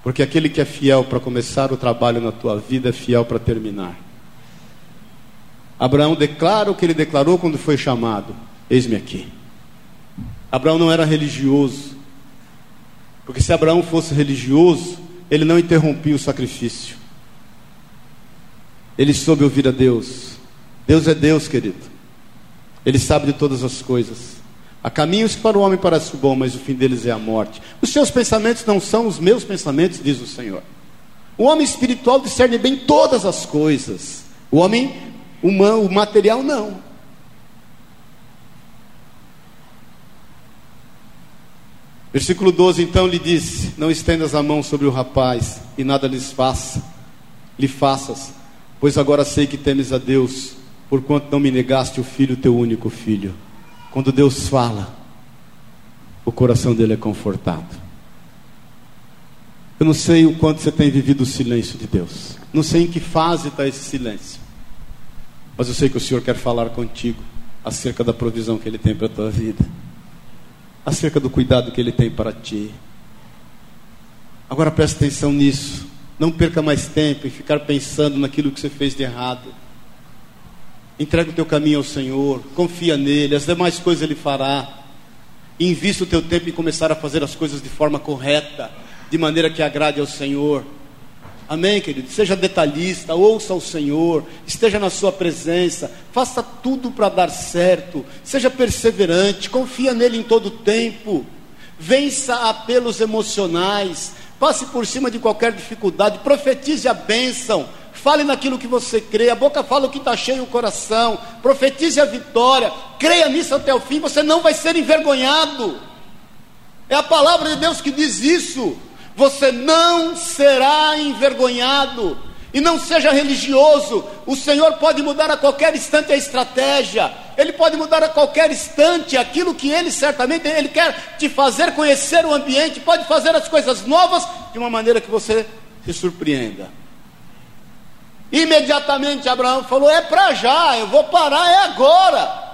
Porque aquele que é fiel para começar o trabalho na tua vida é fiel para terminar. Abraão declara o que ele declarou quando foi chamado: Eis-me aqui. Abraão não era religioso. Porque se Abraão fosse religioso, ele não interrompia o sacrifício. Ele soube ouvir a Deus. Deus é Deus, querido. Ele sabe de todas as coisas. Há caminhos que para o homem parecem bom, mas o fim deles é a morte. Os seus pensamentos não são os meus pensamentos, diz o Senhor. O homem espiritual discerne bem todas as coisas. O homem humano, o material não. Versículo 12, então lhe disse: Não estendas a mão sobre o rapaz, e nada lhes faça, lhe faças, pois agora sei que temes a Deus, porquanto não me negaste o filho, teu único filho. Quando Deus fala, o coração dele é confortado. Eu não sei o quanto você tem vivido o silêncio de Deus. Não sei em que fase está esse silêncio. Mas eu sei que o Senhor quer falar contigo acerca da provisão que Ele tem para a tua vida, acerca do cuidado que Ele tem para ti. Agora preste atenção nisso. Não perca mais tempo em ficar pensando naquilo que você fez de errado. Entrega o teu caminho ao Senhor, confia nele, as demais coisas ele fará. Invista o teu tempo em começar a fazer as coisas de forma correta, de maneira que agrade ao Senhor. Amém, querido? Seja detalhista, ouça o Senhor, esteja na Sua presença, faça tudo para dar certo, seja perseverante, confia nele em todo tempo, vença apelos emocionais, passe por cima de qualquer dificuldade, profetize a bênção, fale naquilo que você crê, a boca fala o que está cheio o coração, profetize a vitória, creia nisso até o fim, você não vai ser envergonhado. É a palavra de Deus que diz isso você não será envergonhado. E não seja religioso, o Senhor pode mudar a qualquer instante a estratégia, Ele pode mudar a qualquer instante aquilo que Ele certamente Ele quer te fazer conhecer o ambiente, pode fazer as coisas novas de uma maneira que você se surpreenda. Imediatamente Abraão falou: É para já, eu vou parar, é agora.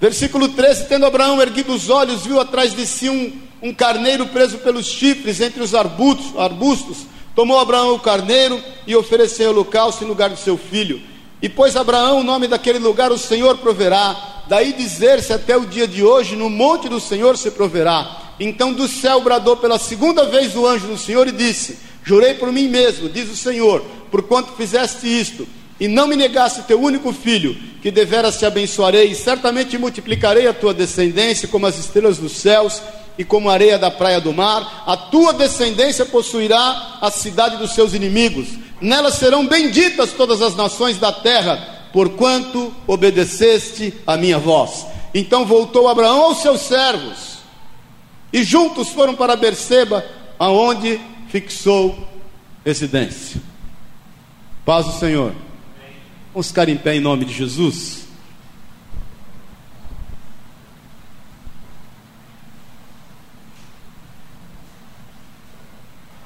Versículo 13: Tendo Abraão erguido os olhos, viu atrás de si um, um carneiro preso pelos chifres entre os arbustos, arbustos. Tomou Abraão o carneiro e ofereceu o holocausto em lugar do seu filho. E pôs Abraão o nome daquele lugar, o Senhor proverá. Daí dizer-se até o dia de hoje: No monte do Senhor se proverá. Então do céu bradou pela segunda vez o anjo do Senhor e disse: Jurei por mim mesmo, diz o Senhor, por quanto fizeste isto e não me negaste teu único filho, que deveras te abençoarei, e certamente multiplicarei a tua descendência como as estrelas dos céus e como areia da praia do mar, a tua descendência possuirá a cidade dos seus inimigos, nela serão benditas todas as nações da terra, porquanto obedeceste a minha voz. Então voltou Abraão aos seus servos, e juntos foram para Berseba, aonde fixou residência. Paz do Senhor. Vamos ficar em pé em nome de Jesus?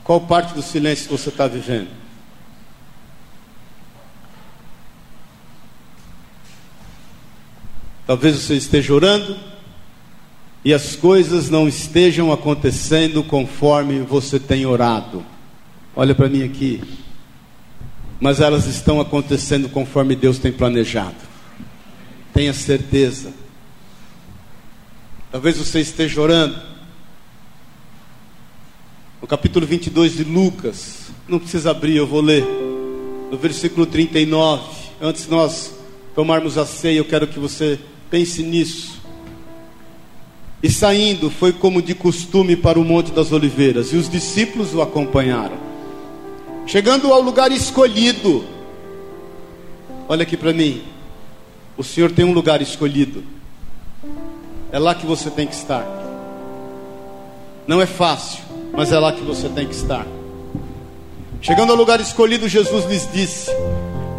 Qual parte do silêncio você está vivendo? Talvez você esteja orando e as coisas não estejam acontecendo conforme você tem orado. Olha para mim aqui mas elas estão acontecendo conforme Deus tem planejado. Tenha certeza. Talvez você esteja orando. No capítulo 22 de Lucas, não precisa abrir, eu vou ler. No versículo 39, antes de nós tomarmos a ceia, eu quero que você pense nisso. E saindo, foi como de costume para o Monte das Oliveiras, e os discípulos o acompanharam. Chegando ao lugar escolhido, olha aqui para mim. O Senhor tem um lugar escolhido. É lá que você tem que estar. Não é fácil, mas é lá que você tem que estar. Chegando ao lugar escolhido, Jesus lhes disse: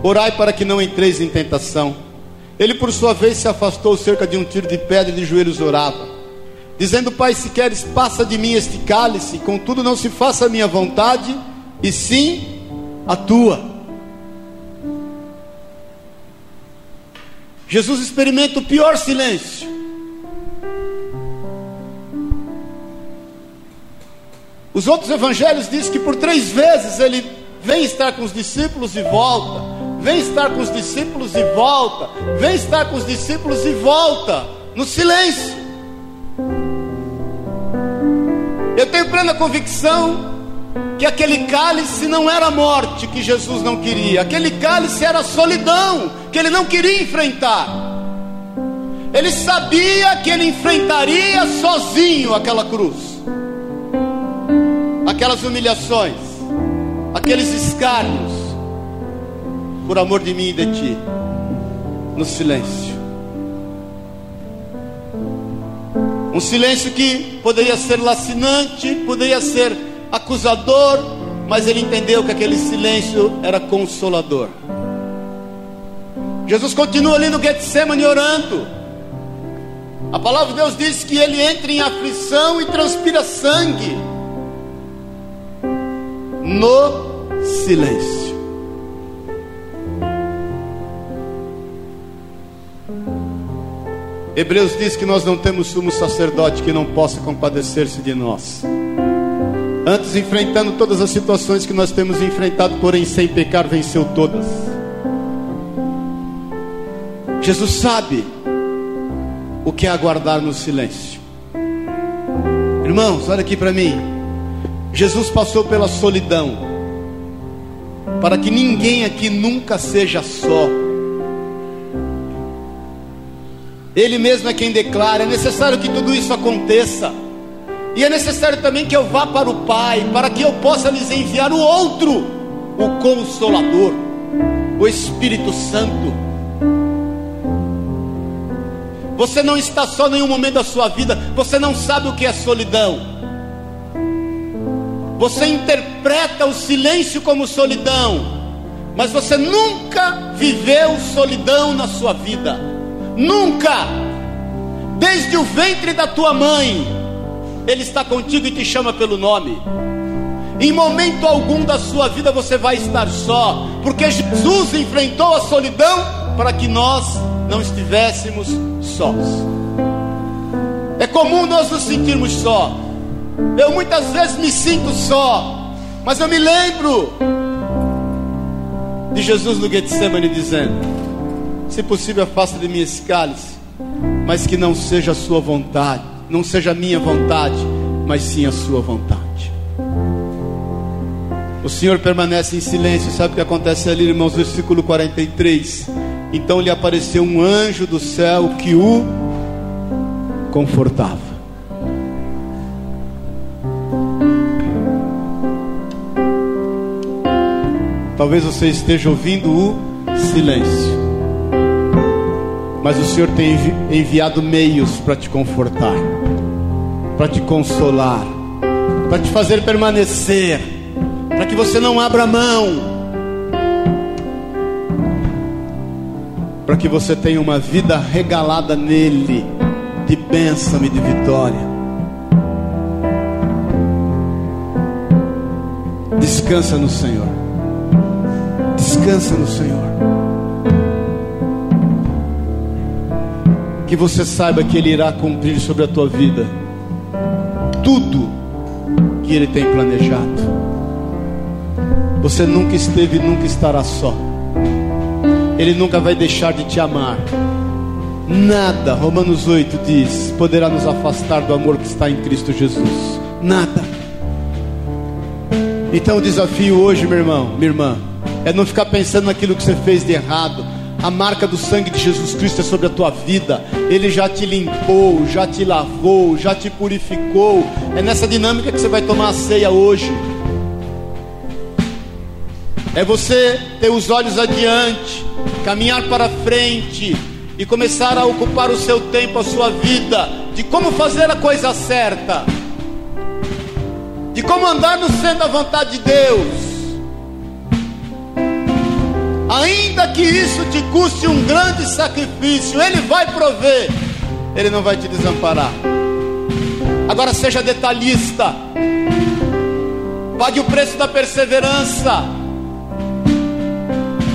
Orai para que não entreis em tentação. Ele, por sua vez, se afastou cerca de um tiro de pedra e de joelhos orava, dizendo: Pai, se queres, passa de mim este cálice, contudo, não se faça a minha vontade e sim a tua. Jesus experimenta o pior silêncio. Os outros evangelhos dizem que por três vezes ele vem estar com os discípulos e volta, vem estar com os discípulos e volta, vem estar com os discípulos e volta, no silêncio. Eu tenho plena convicção que aquele cálice não era a morte que Jesus não queria, aquele cálice era a solidão que ele não queria enfrentar. Ele sabia que ele enfrentaria sozinho aquela cruz, aquelas humilhações, aqueles escárnios, por amor de mim e de ti, no silêncio. Um silêncio que poderia ser lacinante, poderia ser acusador, mas ele entendeu que aquele silêncio era consolador. Jesus continua ali no Getsemane orando. A palavra de Deus diz que ele entra em aflição e transpira sangue no silêncio. Hebreus diz que nós não temos sumo sacerdote que não possa compadecer-se de nós. Antes, enfrentando todas as situações que nós temos enfrentado, porém sem pecar, venceu todas. Jesus sabe o que é aguardar no silêncio. Irmãos, olha aqui para mim. Jesus passou pela solidão, para que ninguém aqui nunca seja só. Ele mesmo é quem declara: é necessário que tudo isso aconteça, e é necessário também que eu vá para o Pai, para que eu possa lhes enviar o outro, o Consolador, o Espírito Santo você não está só em nenhum momento da sua vida, você não sabe o que é solidão. Você interpreta o silêncio como solidão, mas você nunca viveu solidão na sua vida. Nunca. Desde o ventre da tua mãe, ele está contigo e te chama pelo nome. Em momento algum da sua vida você vai estar só, porque Jesus enfrentou a solidão para que nós não estivéssemos sós. É comum nós nos sentirmos só. Eu muitas vezes me sinto só, mas eu me lembro de Jesus no Getsemane dizendo: Se possível, afasta de mim esse cálice, mas que não seja a sua vontade, não seja a minha vontade, mas sim a sua vontade. O Senhor permanece em silêncio, sabe o que acontece ali, irmãos? Versículo 43. Então lhe apareceu um anjo do céu que o confortava. Talvez você esteja ouvindo o silêncio, mas o Senhor tem enviado meios para te confortar, para te consolar, para te fazer permanecer, para que você não abra mão para que você tenha uma vida regalada nele, de bênção e de vitória. Descansa no Senhor. Descansa no Senhor. Que você saiba que Ele irá cumprir sobre a tua vida tudo que Ele tem planejado. Você nunca esteve e nunca estará só. Ele nunca vai deixar de te amar. Nada, Romanos 8 diz, poderá nos afastar do amor que está em Cristo Jesus. Nada. Então o desafio hoje, meu irmão, minha irmã, é não ficar pensando naquilo que você fez de errado. A marca do sangue de Jesus Cristo é sobre a tua vida. Ele já te limpou, já te lavou, já te purificou. É nessa dinâmica que você vai tomar a ceia hoje. É você ter os olhos adiante caminhar para frente e começar a ocupar o seu tempo, a sua vida, de como fazer a coisa certa, de como andar no centro da vontade de Deus. Ainda que isso te custe um grande sacrifício, Ele vai prover, Ele não vai te desamparar. Agora seja detalhista, pague o preço da perseverança.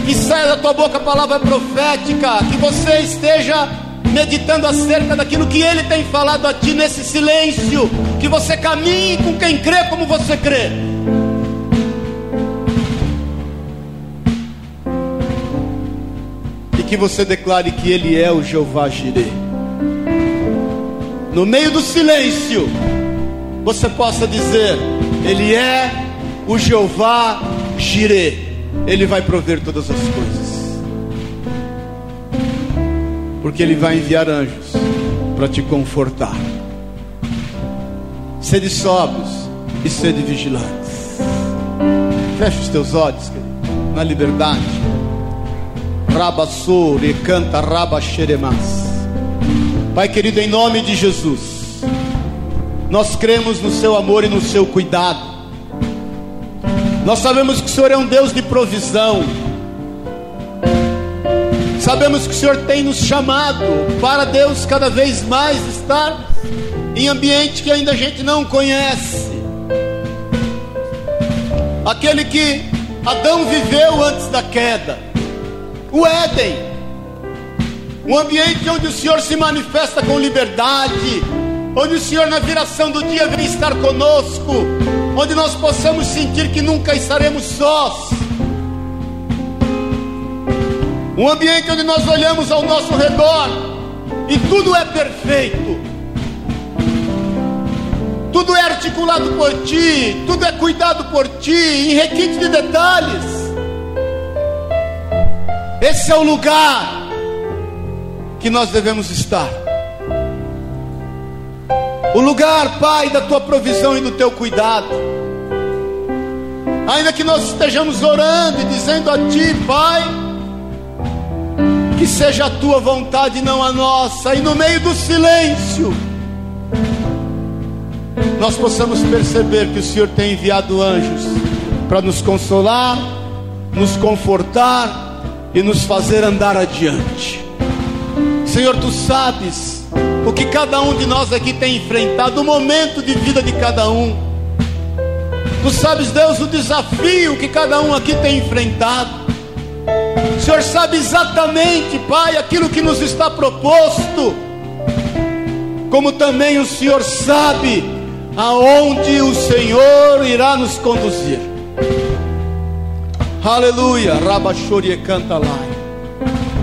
Que saia da tua boca a palavra profética, que você esteja meditando acerca daquilo que Ele tem falado a ti nesse silêncio, que você caminhe com quem crê como você crê. Que você declare que Ele é o Jeová Jireh. No meio do silêncio, você possa dizer: Ele é o Jeová Jireh. Ele vai prover todas as coisas. Porque Ele vai enviar anjos para te confortar. Sede sóbrios e sede vigilantes. Feche os teus olhos, querido, na liberdade. Rabassor e canta rabaxeremas. Pai querido, em nome de Jesus, nós cremos no seu amor e no seu cuidado. Nós sabemos que o Senhor é um Deus de provisão. Sabemos que o Senhor tem nos chamado para Deus cada vez mais estar em ambiente que ainda a gente não conhece. Aquele que Adão viveu antes da queda, o Éden, um ambiente onde o Senhor se manifesta com liberdade, onde o Senhor, na viração do dia, vem estar conosco onde nós possamos sentir que nunca estaremos sós. Um ambiente onde nós olhamos ao nosso redor e tudo é perfeito. tudo é articulado por ti, tudo é cuidado por ti, em requinte de detalhes. Esse é o lugar que nós devemos estar. O lugar, Pai, da tua provisão e do teu cuidado. Ainda que nós estejamos orando e dizendo a Ti, Pai, que seja a Tua vontade e não a nossa, e no meio do silêncio, nós possamos perceber que o Senhor tem enviado anjos para nos consolar, nos confortar e nos fazer andar adiante. Senhor, tu sabes o que cada um de nós aqui tem enfrentado, o momento de vida de cada um. Tu sabes, Deus, o desafio que cada um aqui tem enfrentado. O Senhor sabe exatamente, Pai, aquilo que nos está proposto. Como também o Senhor sabe aonde o Senhor irá nos conduzir. Aleluia, Rabachori canta lá.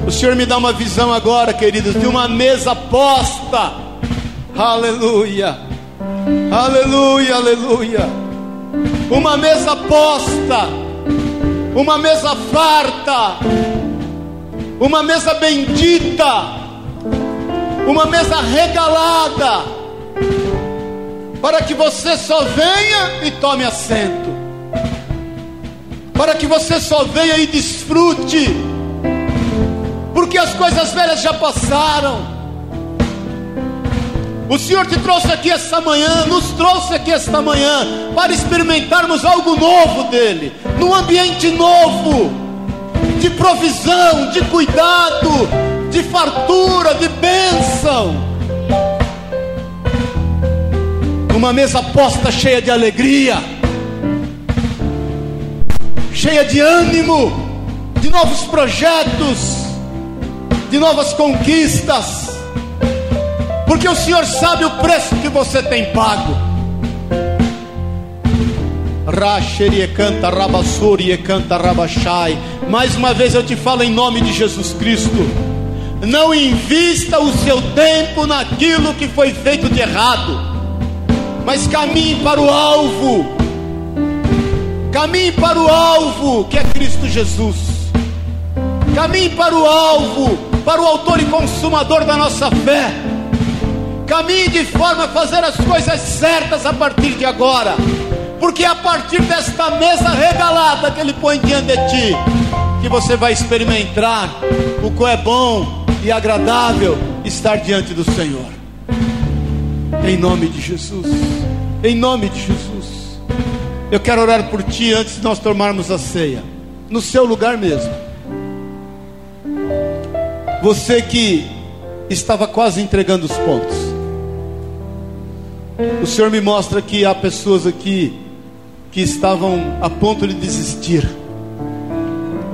O Senhor me dá uma visão agora, queridos, de uma mesa posta. Aleluia. Aleluia, aleluia. Uma mesa posta. Uma mesa farta. Uma mesa bendita. Uma mesa regalada. Para que você só venha e tome assento. Para que você só venha e desfrute porque as coisas velhas já passaram. O Senhor te trouxe aqui esta manhã, nos trouxe aqui esta manhã, para experimentarmos algo novo dEle, num ambiente novo, de provisão, de cuidado, de fartura, de bênção. Uma mesa posta cheia de alegria, cheia de ânimo, de novos projetos de novas conquistas, porque o Senhor sabe o preço que você tem pago. Racherie canta rabassuri canta rabachai. Mais uma vez eu te falo em nome de Jesus Cristo. Não invista o seu tempo naquilo que foi feito de errado, mas caminhe para o alvo. Caminhe para o alvo que é Cristo Jesus. Caminhe para o alvo para o autor e consumador da nossa fé. Caminhe de forma a fazer as coisas certas a partir de agora, porque é a partir desta mesa regalada que Ele põe diante de ti, que você vai experimentar o que é bom e agradável estar diante do Senhor. Em nome de Jesus, em nome de Jesus, eu quero orar por ti antes de nós tomarmos a ceia, no seu lugar mesmo. Você que estava quase entregando os pontos. O Senhor me mostra que há pessoas aqui que estavam a ponto de desistir,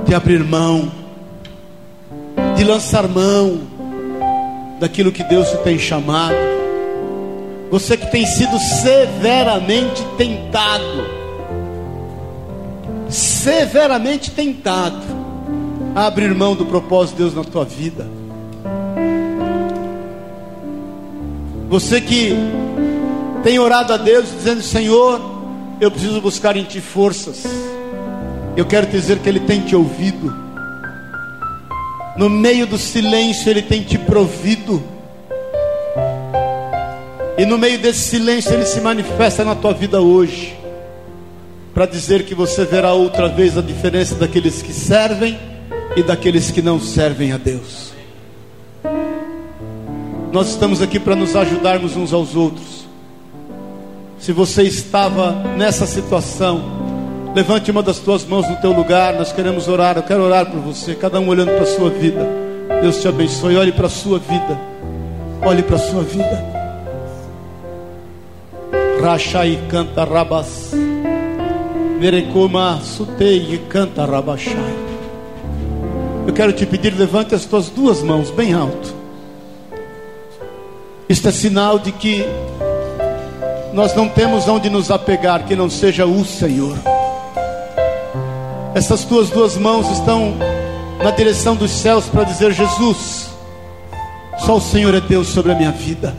de abrir mão, de lançar mão daquilo que Deus te tem chamado. Você que tem sido severamente tentado, severamente tentado a abrir mão do propósito de Deus na tua vida. Você que tem orado a Deus dizendo: Senhor, eu preciso buscar em Ti forças. Eu quero te dizer que Ele tem te ouvido. No meio do silêncio, Ele tem te provido. E no meio desse silêncio, Ele se manifesta na tua vida hoje. Para dizer que você verá outra vez a diferença daqueles que servem e daqueles que não servem a Deus. Nós estamos aqui para nos ajudarmos uns aos outros. Se você estava nessa situação, levante uma das tuas mãos no teu lugar. Nós queremos orar. Eu quero orar por você. Cada um olhando para a sua vida. Deus te abençoe. Olhe para a sua vida. Olhe para a sua vida. Rachai canta rabas. Merecoma sutei canta rabachai. Eu quero te pedir, levante as tuas duas mãos bem alto. Isto é sinal de que nós não temos onde nos apegar que não seja o Senhor. Essas tuas duas mãos estão na direção dos céus para dizer: Jesus, só o Senhor é Deus sobre a minha vida.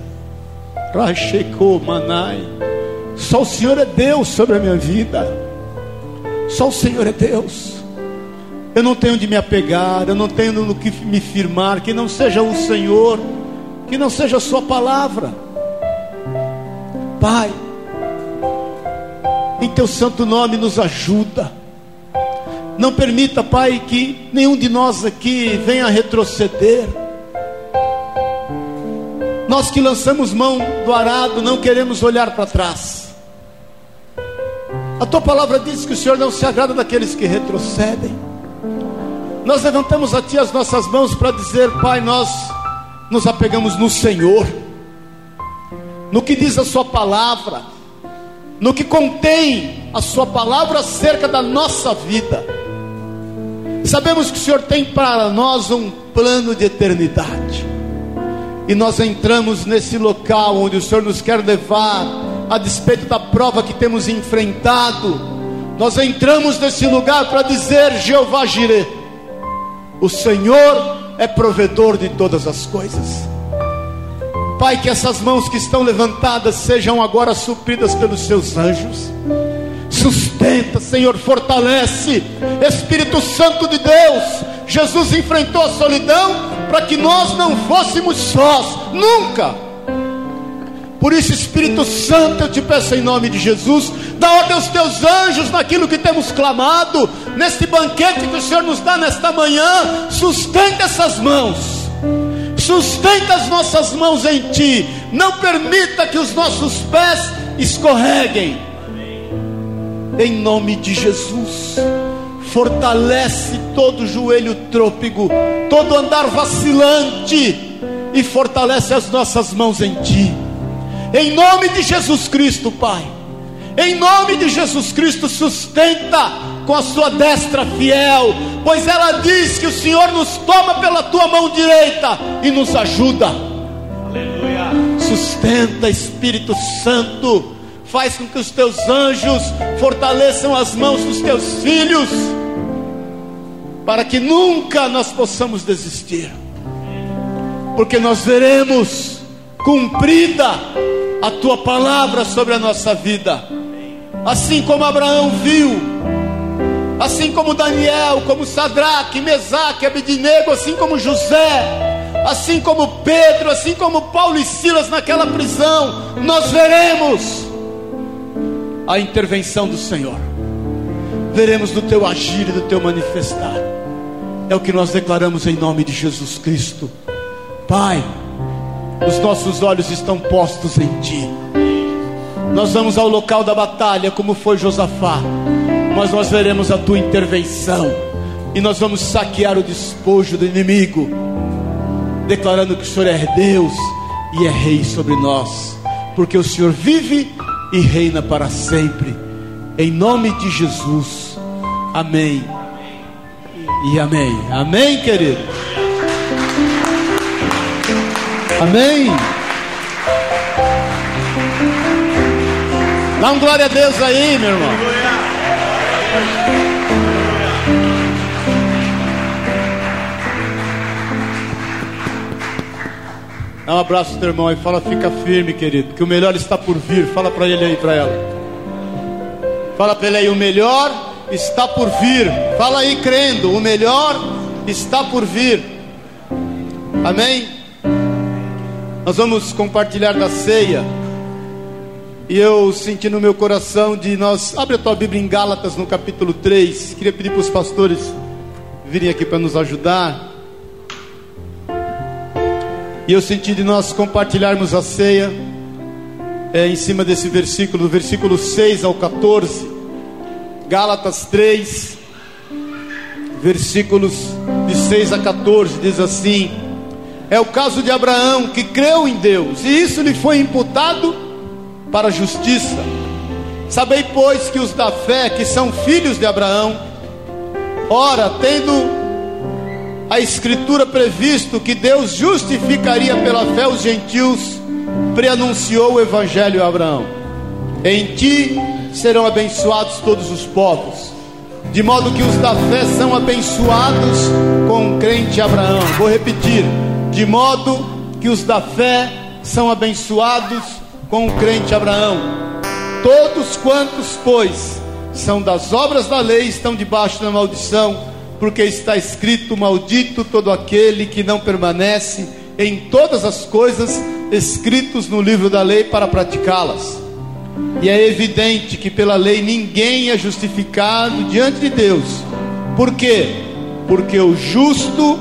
Racheko manai, Só o Senhor é Deus sobre a minha vida. Só o Senhor é Deus. Eu não tenho de me apegar, eu não tenho no que me firmar, que não seja o Senhor, que não seja a Sua palavra. Pai, em Teu santo nome nos ajuda. Não permita, Pai, que nenhum de nós aqui venha retroceder. Nós que lançamos mão do arado, não queremos olhar para trás. A tua palavra diz que o Senhor não se agrada daqueles que retrocedem. Nós levantamos a Ti as nossas mãos para dizer, Pai, nós nos apegamos no Senhor, no que diz a Sua palavra, no que contém a Sua palavra acerca da nossa vida. Sabemos que o Senhor tem para nós um plano de eternidade. E nós entramos nesse local onde o Senhor nos quer levar, a despeito da prova que temos enfrentado. Nós entramos nesse lugar para dizer: Jeová Jireh, o Senhor é provedor de todas as coisas. Pai, que essas mãos que estão levantadas sejam agora supridas pelos seus anjos. Sustenta, Senhor, fortalece. Espírito Santo de Deus, Jesus enfrentou a solidão para que nós não fôssemos sós, nunca. Por isso, Espírito Santo, eu te peço em nome de Jesus, dá ordem aos teus anjos naquilo que temos clamado, neste banquete que o Senhor nos dá nesta manhã, sustenta essas mãos, sustenta as nossas mãos em Ti, não permita que os nossos pés escorreguem, em nome de Jesus fortalece todo joelho trôpego, todo andar vacilante, e fortalece as nossas mãos em Ti. Em nome de Jesus Cristo, Pai. Em nome de Jesus Cristo, sustenta com a sua destra fiel, pois ela diz que o Senhor nos toma pela tua mão direita e nos ajuda. Aleluia. Sustenta, Espírito Santo, faz com que os teus anjos fortaleçam as mãos dos teus filhos para que nunca nós possamos desistir, porque nós veremos cumprida a tua palavra sobre a nossa vida, assim como Abraão viu, assim como Daniel, como Sadraque, Mesaque, Abidinego, assim como José, assim como Pedro, assim como Paulo e Silas naquela prisão, nós veremos a intervenção do Senhor, veremos do teu agir e do teu manifestar. É o que nós declaramos em nome de Jesus Cristo. Pai, os nossos olhos estão postos em Ti. Nós vamos ao local da batalha, como foi Josafá, mas nós veremos a Tua intervenção e nós vamos saquear o despojo do inimigo, declarando que o Senhor é Deus e é Rei sobre nós, porque o Senhor vive e reina para sempre. Em nome de Jesus. Amém e amém. Amém, querido? Amém. Dá um glória a Deus aí, meu irmão. Dá um abraço pro teu irmão e fala, fica firme, querido, que o melhor está por vir. Fala para ele aí, para ela. Fala para ele aí, o melhor está por vir. Fala aí, crendo, o melhor está por vir. Amém? Nós vamos compartilhar da ceia. E eu senti no meu coração de nós. Abre a tua Bíblia em Gálatas no capítulo 3. Queria pedir para os pastores virem aqui para nos ajudar. E eu senti de nós compartilharmos a ceia é, em cima desse versículo, do versículo 6 ao 14. Gálatas 3, versículos de 6 a 14, diz assim: É o caso de Abraão que creu em Deus, e isso lhe foi imputado para justiça. Sabei, pois, que os da fé, que são filhos de Abraão, ora, tendo a Escritura previsto que Deus justificaria pela fé os gentios, preanunciou o Evangelho a Abraão: Em ti serão abençoados todos os povos. De modo que os da fé são abençoados com o crente Abraão. Vou repetir: de modo que os da fé são abençoados com o crente Abraão. Todos quantos, pois, são das obras da lei estão debaixo da maldição, porque está escrito: Maldito todo aquele que não permanece em todas as coisas escritos no livro da lei para praticá-las. E é evidente que pela lei ninguém é justificado diante de Deus. Por quê? Porque o justo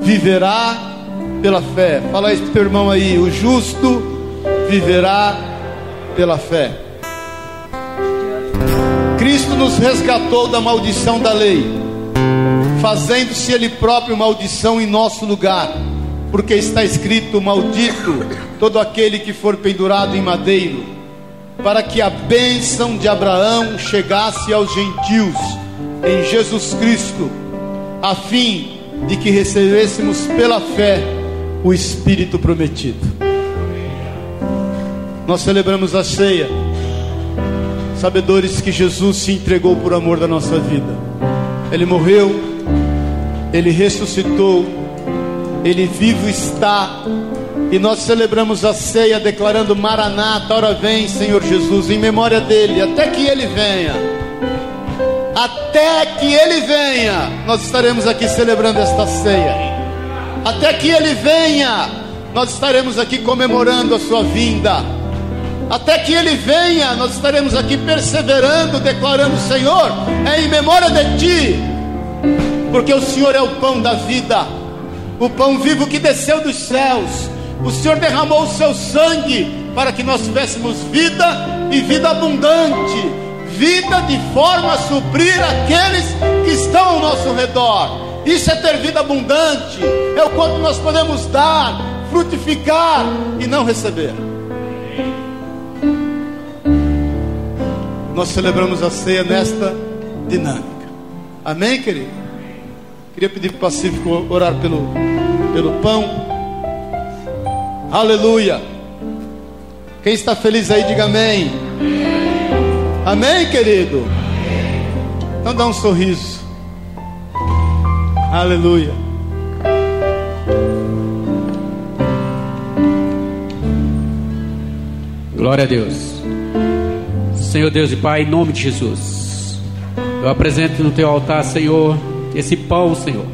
viverá pela fé. Fala isso para teu irmão aí: o justo viverá pela fé. Cristo nos resgatou da maldição da lei, fazendo-se Ele próprio maldição em nosso lugar, porque está escrito: Maldito todo aquele que for pendurado em madeiro, para que a bênção de Abraão chegasse aos gentios em Jesus Cristo, a fim de que recebêssemos pela fé o Espírito prometido. Nós celebramos a ceia, sabedores que Jesus se entregou por amor da nossa vida. Ele morreu, ele ressuscitou, ele vivo está, e nós celebramos a ceia declarando: Maranata, hora vem, Senhor Jesus, em memória dele, até que ele venha até que Ele venha, nós estaremos aqui celebrando esta ceia. Até que Ele venha, nós estaremos aqui comemorando a Sua vinda. Até que Ele venha, nós estaremos aqui perseverando, declarando: Senhor, é em memória de Ti, porque o Senhor é o pão da vida, o pão vivo que desceu dos céus. O Senhor derramou o seu sangue para que nós tivéssemos vida e vida abundante vida de forma a suprir aqueles que estão ao nosso redor. Isso é ter vida abundante, é o quanto nós podemos dar, frutificar e não receber. Nós celebramos a ceia nesta dinâmica. Amém, querido? Queria pedir para o Pacífico orar pelo, pelo pão. Aleluia. Quem está feliz aí, diga amém. Amém, querido? Então dá um sorriso. Aleluia. Glória a Deus. Senhor Deus e Pai, em nome de Jesus. Eu apresento no teu altar, Senhor, esse pão, Senhor,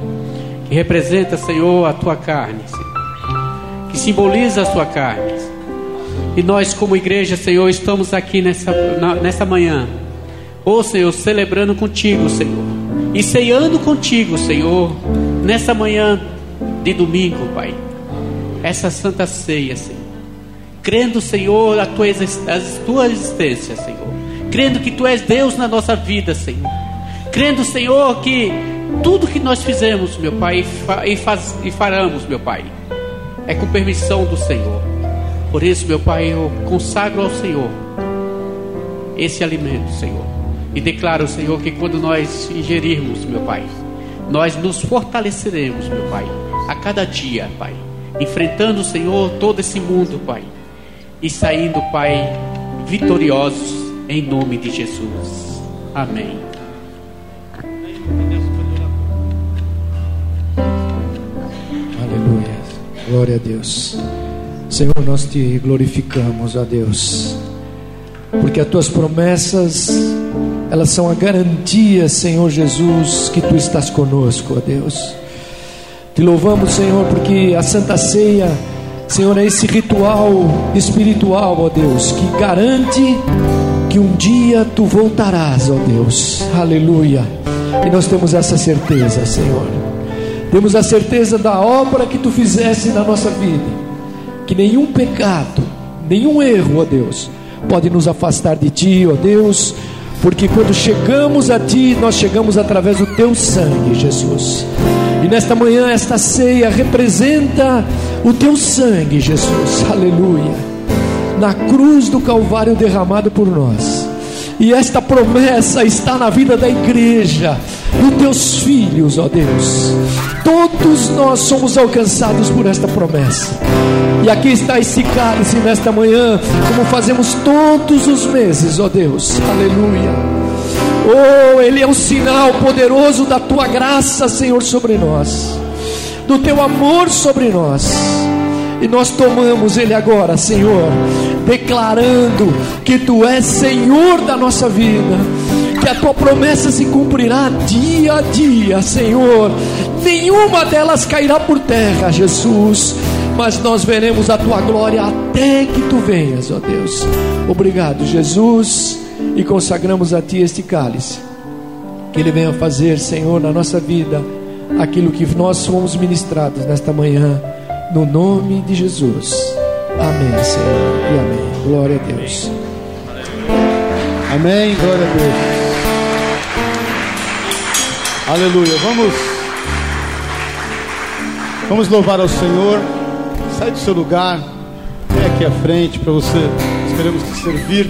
que representa, Senhor, a tua carne, Senhor, que simboliza a tua carne. E nós, como igreja, Senhor, estamos aqui nessa, na, nessa manhã. Ô Senhor, celebrando contigo, Senhor. E ceando contigo, Senhor. Nessa manhã de domingo, Pai. Essa santa ceia, Senhor. Crendo, Senhor, a tua, a tua existência, Senhor. Crendo que Tu és Deus na nossa vida, Senhor. Crendo, Senhor, que tudo que nós fizemos, meu Pai, e, faz, e faremos, meu Pai, é com permissão do Senhor. Por isso, meu Pai, eu consagro ao Senhor esse alimento, Senhor. E declaro, Senhor, que quando nós ingerirmos, meu Pai, nós nos fortaleceremos, meu Pai, a cada dia, Pai. Enfrentando, Senhor, todo esse mundo, Pai. E saindo, Pai, vitoriosos em nome de Jesus. Amém. Aleluia. Glória a Deus. Senhor, nós te glorificamos, ó Deus, porque as tuas promessas, elas são a garantia, Senhor Jesus, que tu estás conosco, ó Deus. Te louvamos, Senhor, porque a Santa Ceia, Senhor, é esse ritual espiritual, ó Deus, que garante que um dia tu voltarás, ó Deus. Aleluia. E nós temos essa certeza, Senhor. Temos a certeza da obra que tu fizeste na nossa vida que nenhum pecado, nenhum erro, ó Deus, pode nos afastar de Ti, ó Deus, porque quando chegamos a Ti, nós chegamos através do Teu sangue, Jesus. E nesta manhã, esta ceia representa o Teu sangue, Jesus, aleluia, na cruz do Calvário derramado por nós. E esta promessa está na vida da igreja, dos teus filhos, ó Deus. Todos nós somos alcançados por esta promessa. E aqui está esse cálice nesta manhã, como fazemos todos os meses, ó Deus. Aleluia. Oh, ele é um sinal poderoso da tua graça, Senhor, sobre nós, do teu amor sobre nós. E nós tomamos ele agora, Senhor, declarando que tu és Senhor da nossa vida, que a tua promessa se cumprirá dia a dia, Senhor. Nenhuma delas cairá por terra, Jesus, mas nós veremos a tua glória até que tu venhas, ó Deus. Obrigado, Jesus, e consagramos a ti este cálice. Que ele venha fazer, Senhor, na nossa vida aquilo que nós fomos ministrados nesta manhã no nome de Jesus. Amém, Senhor, e amém. Glória a Deus. Amém, glória a Deus. Aleluia. Vamos Vamos louvar ao Senhor. Sai do seu lugar. Vem aqui à frente para você. Nós queremos te servir.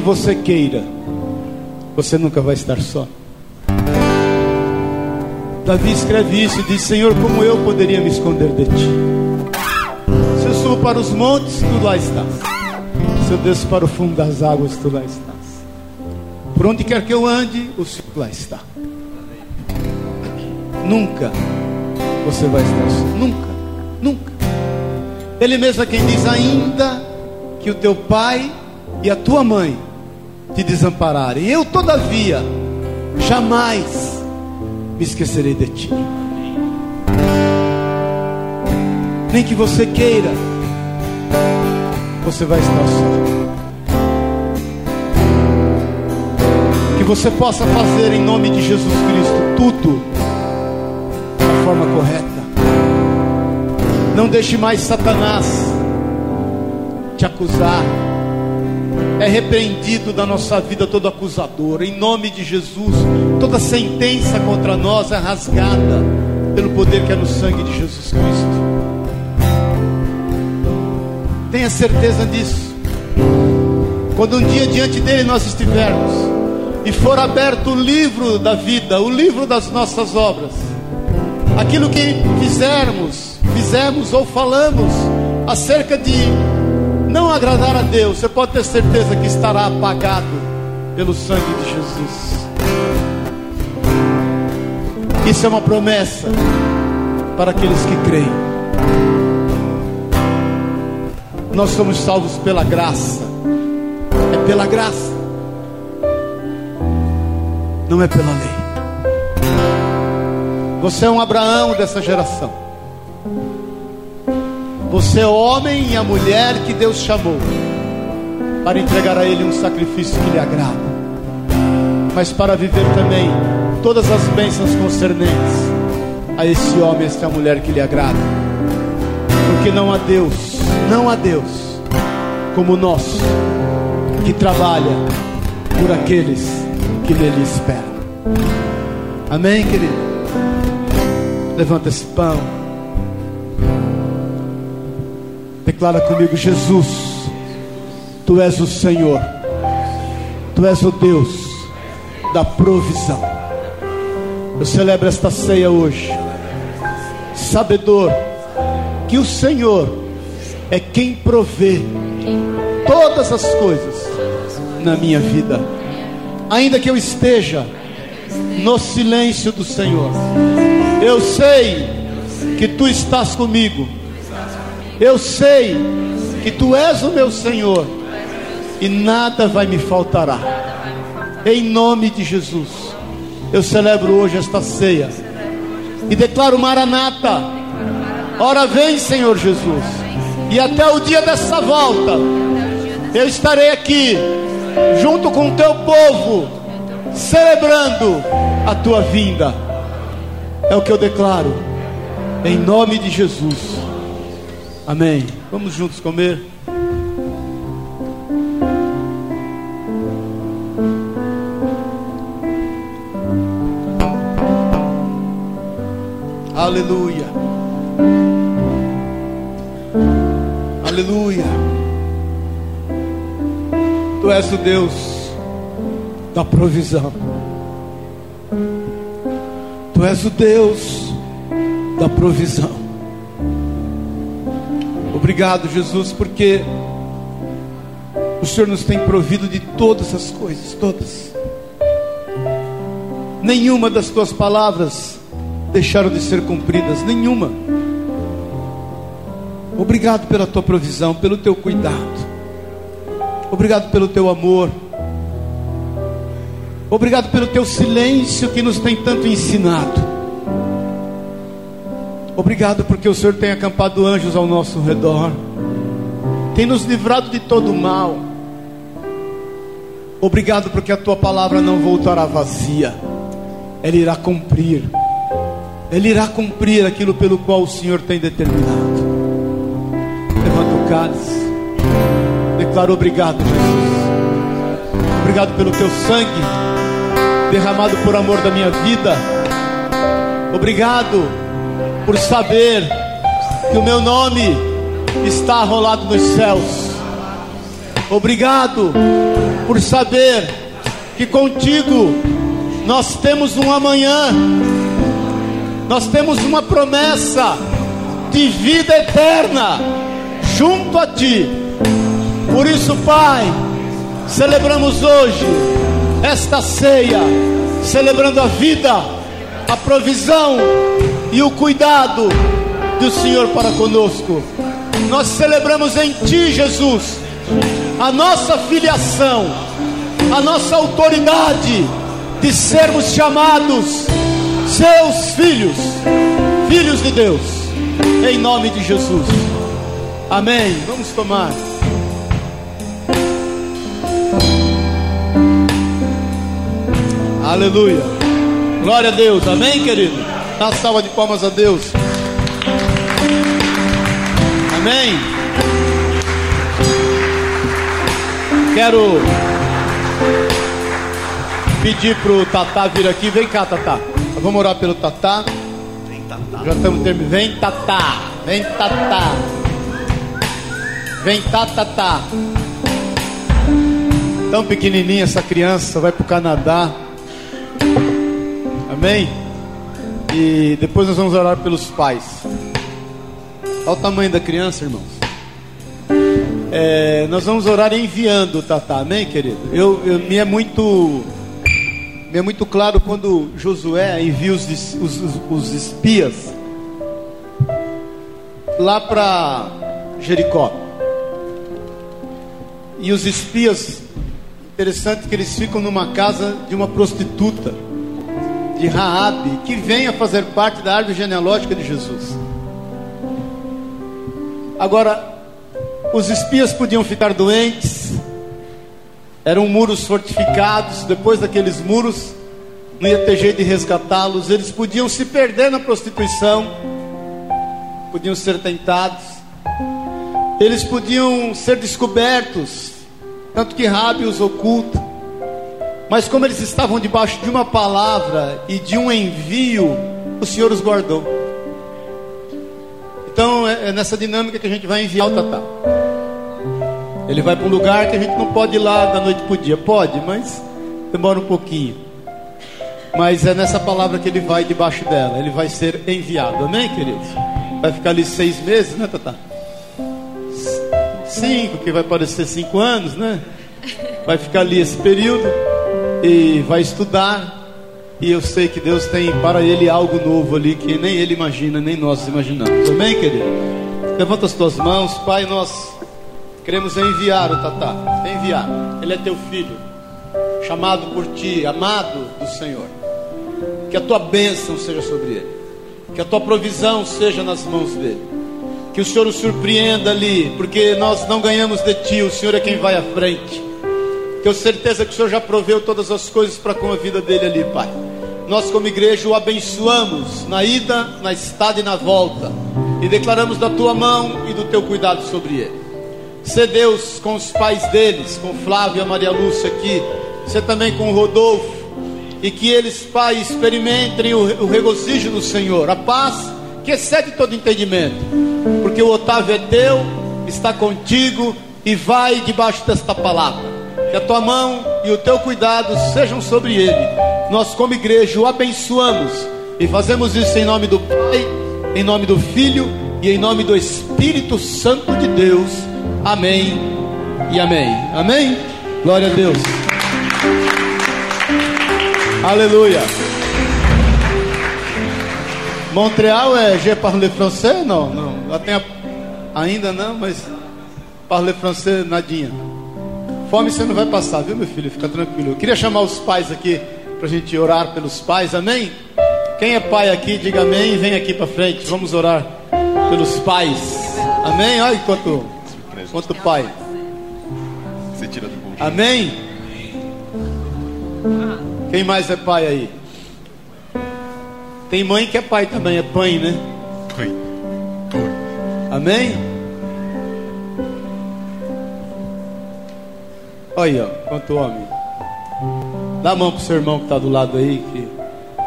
Você queira, você nunca vai estar só. Davi escreve isso e diz: Senhor, como eu poderia me esconder de ti? Se eu subo para os montes, tu lá estás. Se eu desço para o fundo das águas, tu lá estás. Por onde quer que eu ande, o Senhor lá está. Nunca você vai estar só. Nunca, nunca. Ele mesmo é quem diz ainda que o teu pai e a tua mãe te desampararem. Eu, todavia, jamais me esquecerei de ti. Nem que você queira, você vai estar só. Que você possa fazer em nome de Jesus Cristo tudo da forma correta. Não deixe mais Satanás te acusar. É repreendido da nossa vida todo acusador. Em nome de Jesus, toda sentença contra nós é rasgada pelo poder que é no sangue de Jesus Cristo. Tenha certeza disso. Quando um dia diante dele nós estivermos e for aberto o livro da vida, o livro das nossas obras, aquilo que fizermos, fizemos ou falamos acerca de não agradar a Deus, você pode ter certeza que estará apagado pelo sangue de Jesus. Isso é uma promessa para aqueles que creem. Nós somos salvos pela graça, é pela graça, não é pela lei. Você é um Abraão dessa geração. Você é o homem e a mulher que Deus chamou para entregar a Ele um sacrifício que lhe agrada, mas para viver também todas as bênçãos concernentes a esse homem, a essa mulher que lhe agrada, porque não há Deus, não há Deus como o nosso que trabalha por aqueles que nele esperam. Amém, querido? Levanta esse pão. Declara comigo: Jesus, Tu és o Senhor, Tu és o Deus da provisão. Eu celebro esta ceia hoje, sabedor que o Senhor é quem provê todas as coisas na minha vida, ainda que eu esteja no silêncio do Senhor. Eu sei que tu estás comigo. Eu sei que tu és o meu Senhor e nada vai me faltará. Em nome de Jesus, eu celebro hoje esta ceia e declaro Maranata. Ora vem, Senhor Jesus. E até o dia dessa volta, eu estarei aqui junto com o teu povo, celebrando a tua vinda. É o que eu declaro. Em nome de Jesus. Amém. Vamos juntos comer. Aleluia. Aleluia. Tu és o Deus da provisão. Tu és o Deus da provisão. Obrigado, Jesus, porque o Senhor nos tem provido de todas as coisas, todas. Nenhuma das tuas palavras deixaram de ser cumpridas, nenhuma. Obrigado pela tua provisão, pelo teu cuidado. Obrigado pelo teu amor. Obrigado pelo teu silêncio que nos tem tanto ensinado. Obrigado porque o Senhor tem acampado anjos ao nosso redor, tem nos livrado de todo mal. Obrigado porque a tua palavra não voltará vazia, ela irá cumprir, ela irá cumprir aquilo pelo qual o Senhor tem determinado. Levanta o cálice, declaro obrigado, Jesus. Obrigado pelo teu sangue derramado por amor da minha vida. Obrigado por saber que o meu nome está rolado nos céus. Obrigado por saber que contigo nós temos um amanhã, nós temos uma promessa de vida eterna junto a Ti. Por isso, Pai, celebramos hoje esta ceia, celebrando a vida, a provisão e o cuidado do Senhor para conosco. Nós celebramos em Ti, Jesus, a nossa filiação, a nossa autoridade de sermos chamados seus filhos, filhos de Deus, em nome de Jesus. Amém. Vamos tomar. Aleluia. Glória a Deus. Amém, querido? Dá salva de palmas a Deus. Amém. Quero pedir pro Tatá vir aqui. Vem cá, Tatá. Vamos orar pelo Tatá. Vem, Tatá. Já estamos terminando. Vem, Tatá. Vem, Tatá. Vem, Tatá. Tão pequenininha essa criança, vai pro Canadá. Amém? E depois nós vamos orar pelos pais. Olha o tamanho da criança, irmãos. É, nós vamos orar enviando, Tatá, amém, querido? Eu, eu, me é muito me é muito claro quando Josué envia os, os, os espias lá para Jericó. E os espias, interessante que eles ficam numa casa de uma prostituta, de Raabe, que vem a fazer parte da árvore genealógica de Jesus. Agora, os espias podiam ficar doentes, eram muros fortificados, depois daqueles muros, não ia ter jeito de resgatá-los. Eles podiam se perder na prostituição, podiam ser tentados, eles podiam ser descobertos, tanto que Rabi os oculta. Mas como eles estavam debaixo de uma palavra e de um envio, o Senhor os guardou. Então é, é nessa dinâmica que a gente vai enviar o Tatá. Ele vai para um lugar que a gente não pode ir lá da noite para o dia. Pode, mas demora um pouquinho. Mas é nessa palavra que ele vai debaixo dela. Ele vai ser enviado. Amém, queridos? Vai ficar ali seis meses, né, Tata? Cinco, que vai parecer cinco anos, né? Vai ficar ali esse período e vai estudar. E eu sei que Deus tem para ele algo novo ali que nem ele imagina, nem nós imaginamos. Amém, querido? Levanta as tuas mãos, Pai, nós Queremos enviar o Tatá, enviar. Ele é teu filho, chamado por ti, amado do Senhor. Que a tua bênção seja sobre ele, que a tua provisão seja nas mãos dele. Que o Senhor o surpreenda ali, porque nós não ganhamos de ti, o Senhor é quem vai à frente. Tenho certeza que o Senhor já proveu todas as coisas para com a vida dele ali, Pai. Nós, como igreja, o abençoamos na ida, na estada e na volta, e declaramos da tua mão e do teu cuidado sobre ele. Ser Deus com os pais deles, com Flávio e a Maria Lúcia aqui, ser também com o Rodolfo, e que eles, Pai, experimentem o regozijo do Senhor, a paz que excede todo entendimento, porque o Otávio é teu, está contigo e vai debaixo desta palavra. Que a tua mão e o teu cuidado sejam sobre ele. Nós, como igreja, o abençoamos e fazemos isso em nome do Pai, em nome do Filho e em nome do Espírito Santo de Deus. Amém e amém. Amém? Glória a Deus. Aleluia. Montreal é Je parle français? Não, não. Tem Ainda não, mas parle français nadinha. Fome você não vai passar, viu, meu filho? Fica tranquilo. Eu queria chamar os pais aqui para a gente orar pelos pais. Amém? Quem é pai aqui, diga amém. Vem aqui para frente. Vamos orar pelos pais. Amém? Olha quanto quanto pai. Você tira do bolso. Amém? Quem mais é pai aí? Tem mãe que é pai também, é pai, né? Pai. Amém? Olha, ó, quanto homem. Dá a mão pro seu irmão que está do lado aí, que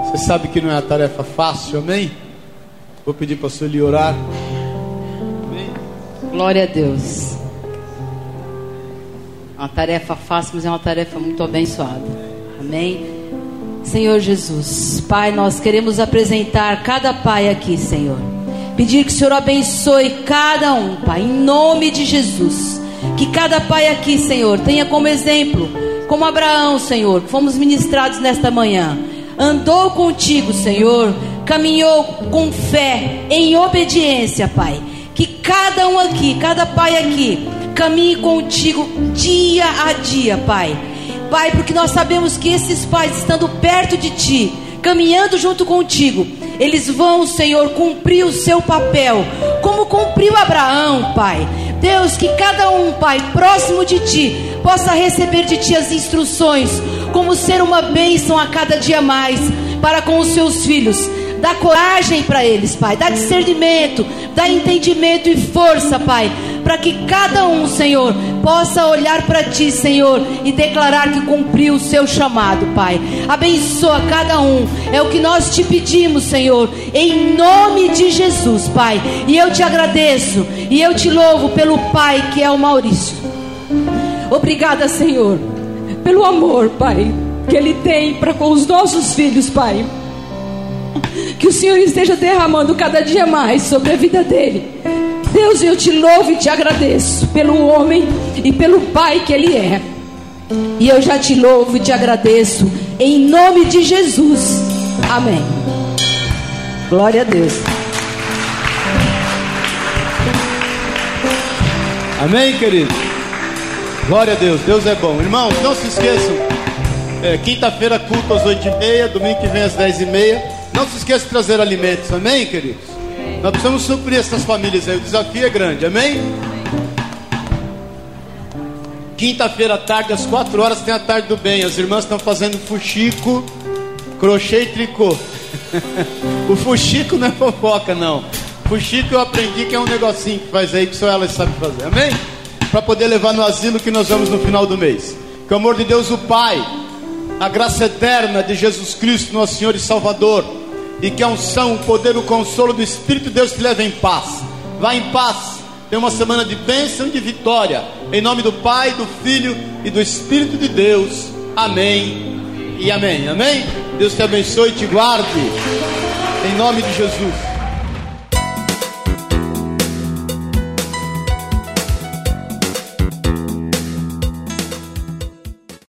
você sabe que não é uma tarefa fácil, amém? Vou pedir para o senhor lhe orar. Glória a Deus. Uma tarefa fácil, mas é uma tarefa muito abençoada. Amém. Senhor Jesus, Pai, nós queremos apresentar cada pai aqui, Senhor. Pedir que o Senhor abençoe cada um, Pai, em nome de Jesus. Que cada pai aqui, Senhor, tenha como exemplo, como Abraão, Senhor, que fomos ministrados nesta manhã. Andou contigo, Senhor, caminhou com fé, em obediência, Pai que cada um aqui, cada pai aqui, caminhe contigo dia a dia, Pai. Pai, porque nós sabemos que esses pais estando perto de Ti, caminhando junto contigo, eles vão, Senhor, cumprir o seu papel, como cumpriu Abraão, Pai. Deus, que cada um, Pai, próximo de Ti, possa receber de Ti as instruções, como ser uma bênção a cada dia mais para com os seus filhos Dá coragem para eles, Pai. Dá discernimento, dá entendimento e força, Pai, para que cada um, Senhor, possa olhar para Ti, Senhor, e declarar que cumpriu o seu chamado, Pai. Abençoa cada um, é o que nós te pedimos, Senhor, em nome de Jesus, Pai. E eu te agradeço e eu te louvo pelo Pai que é o Maurício. Obrigada, Senhor, pelo amor, Pai, que Ele tem para com os nossos filhos, Pai. Que o Senhor esteja derramando cada dia mais sobre a vida dele. Deus, eu te louvo e te agradeço pelo homem e pelo pai que ele é. E eu já te louvo e te agradeço em nome de Jesus. Amém. Glória a Deus. Amém, querido? Glória a Deus, Deus é bom. Irmãos, não se esqueçam. É, Quinta-feira, culto às 8h30, domingo que vem às 10h30. Não se esqueça de trazer alimentos, amém, queridos? Nós precisamos suprir essas famílias aí, o desafio é grande, amém? Quinta-feira à tarde, às 4 horas, tem a tarde do bem. As irmãs estão fazendo fuxico, crochê e tricô. o fuxico não é fofoca, não. Fuxico eu aprendi que é um negocinho que faz aí que só elas sabem fazer, amém? Para poder levar no asilo que nós vamos no final do mês. Que o amor de Deus, o Pai, a graça eterna de Jesus Cristo, nosso Senhor e Salvador e que a unção, o poder, o consolo do Espírito de Deus te leve em paz. Vá em paz. Tenha uma semana de bênção e de vitória. Em nome do Pai, do Filho e do Espírito de Deus. Amém e amém. Amém? Deus te abençoe e te guarde. Em nome de Jesus.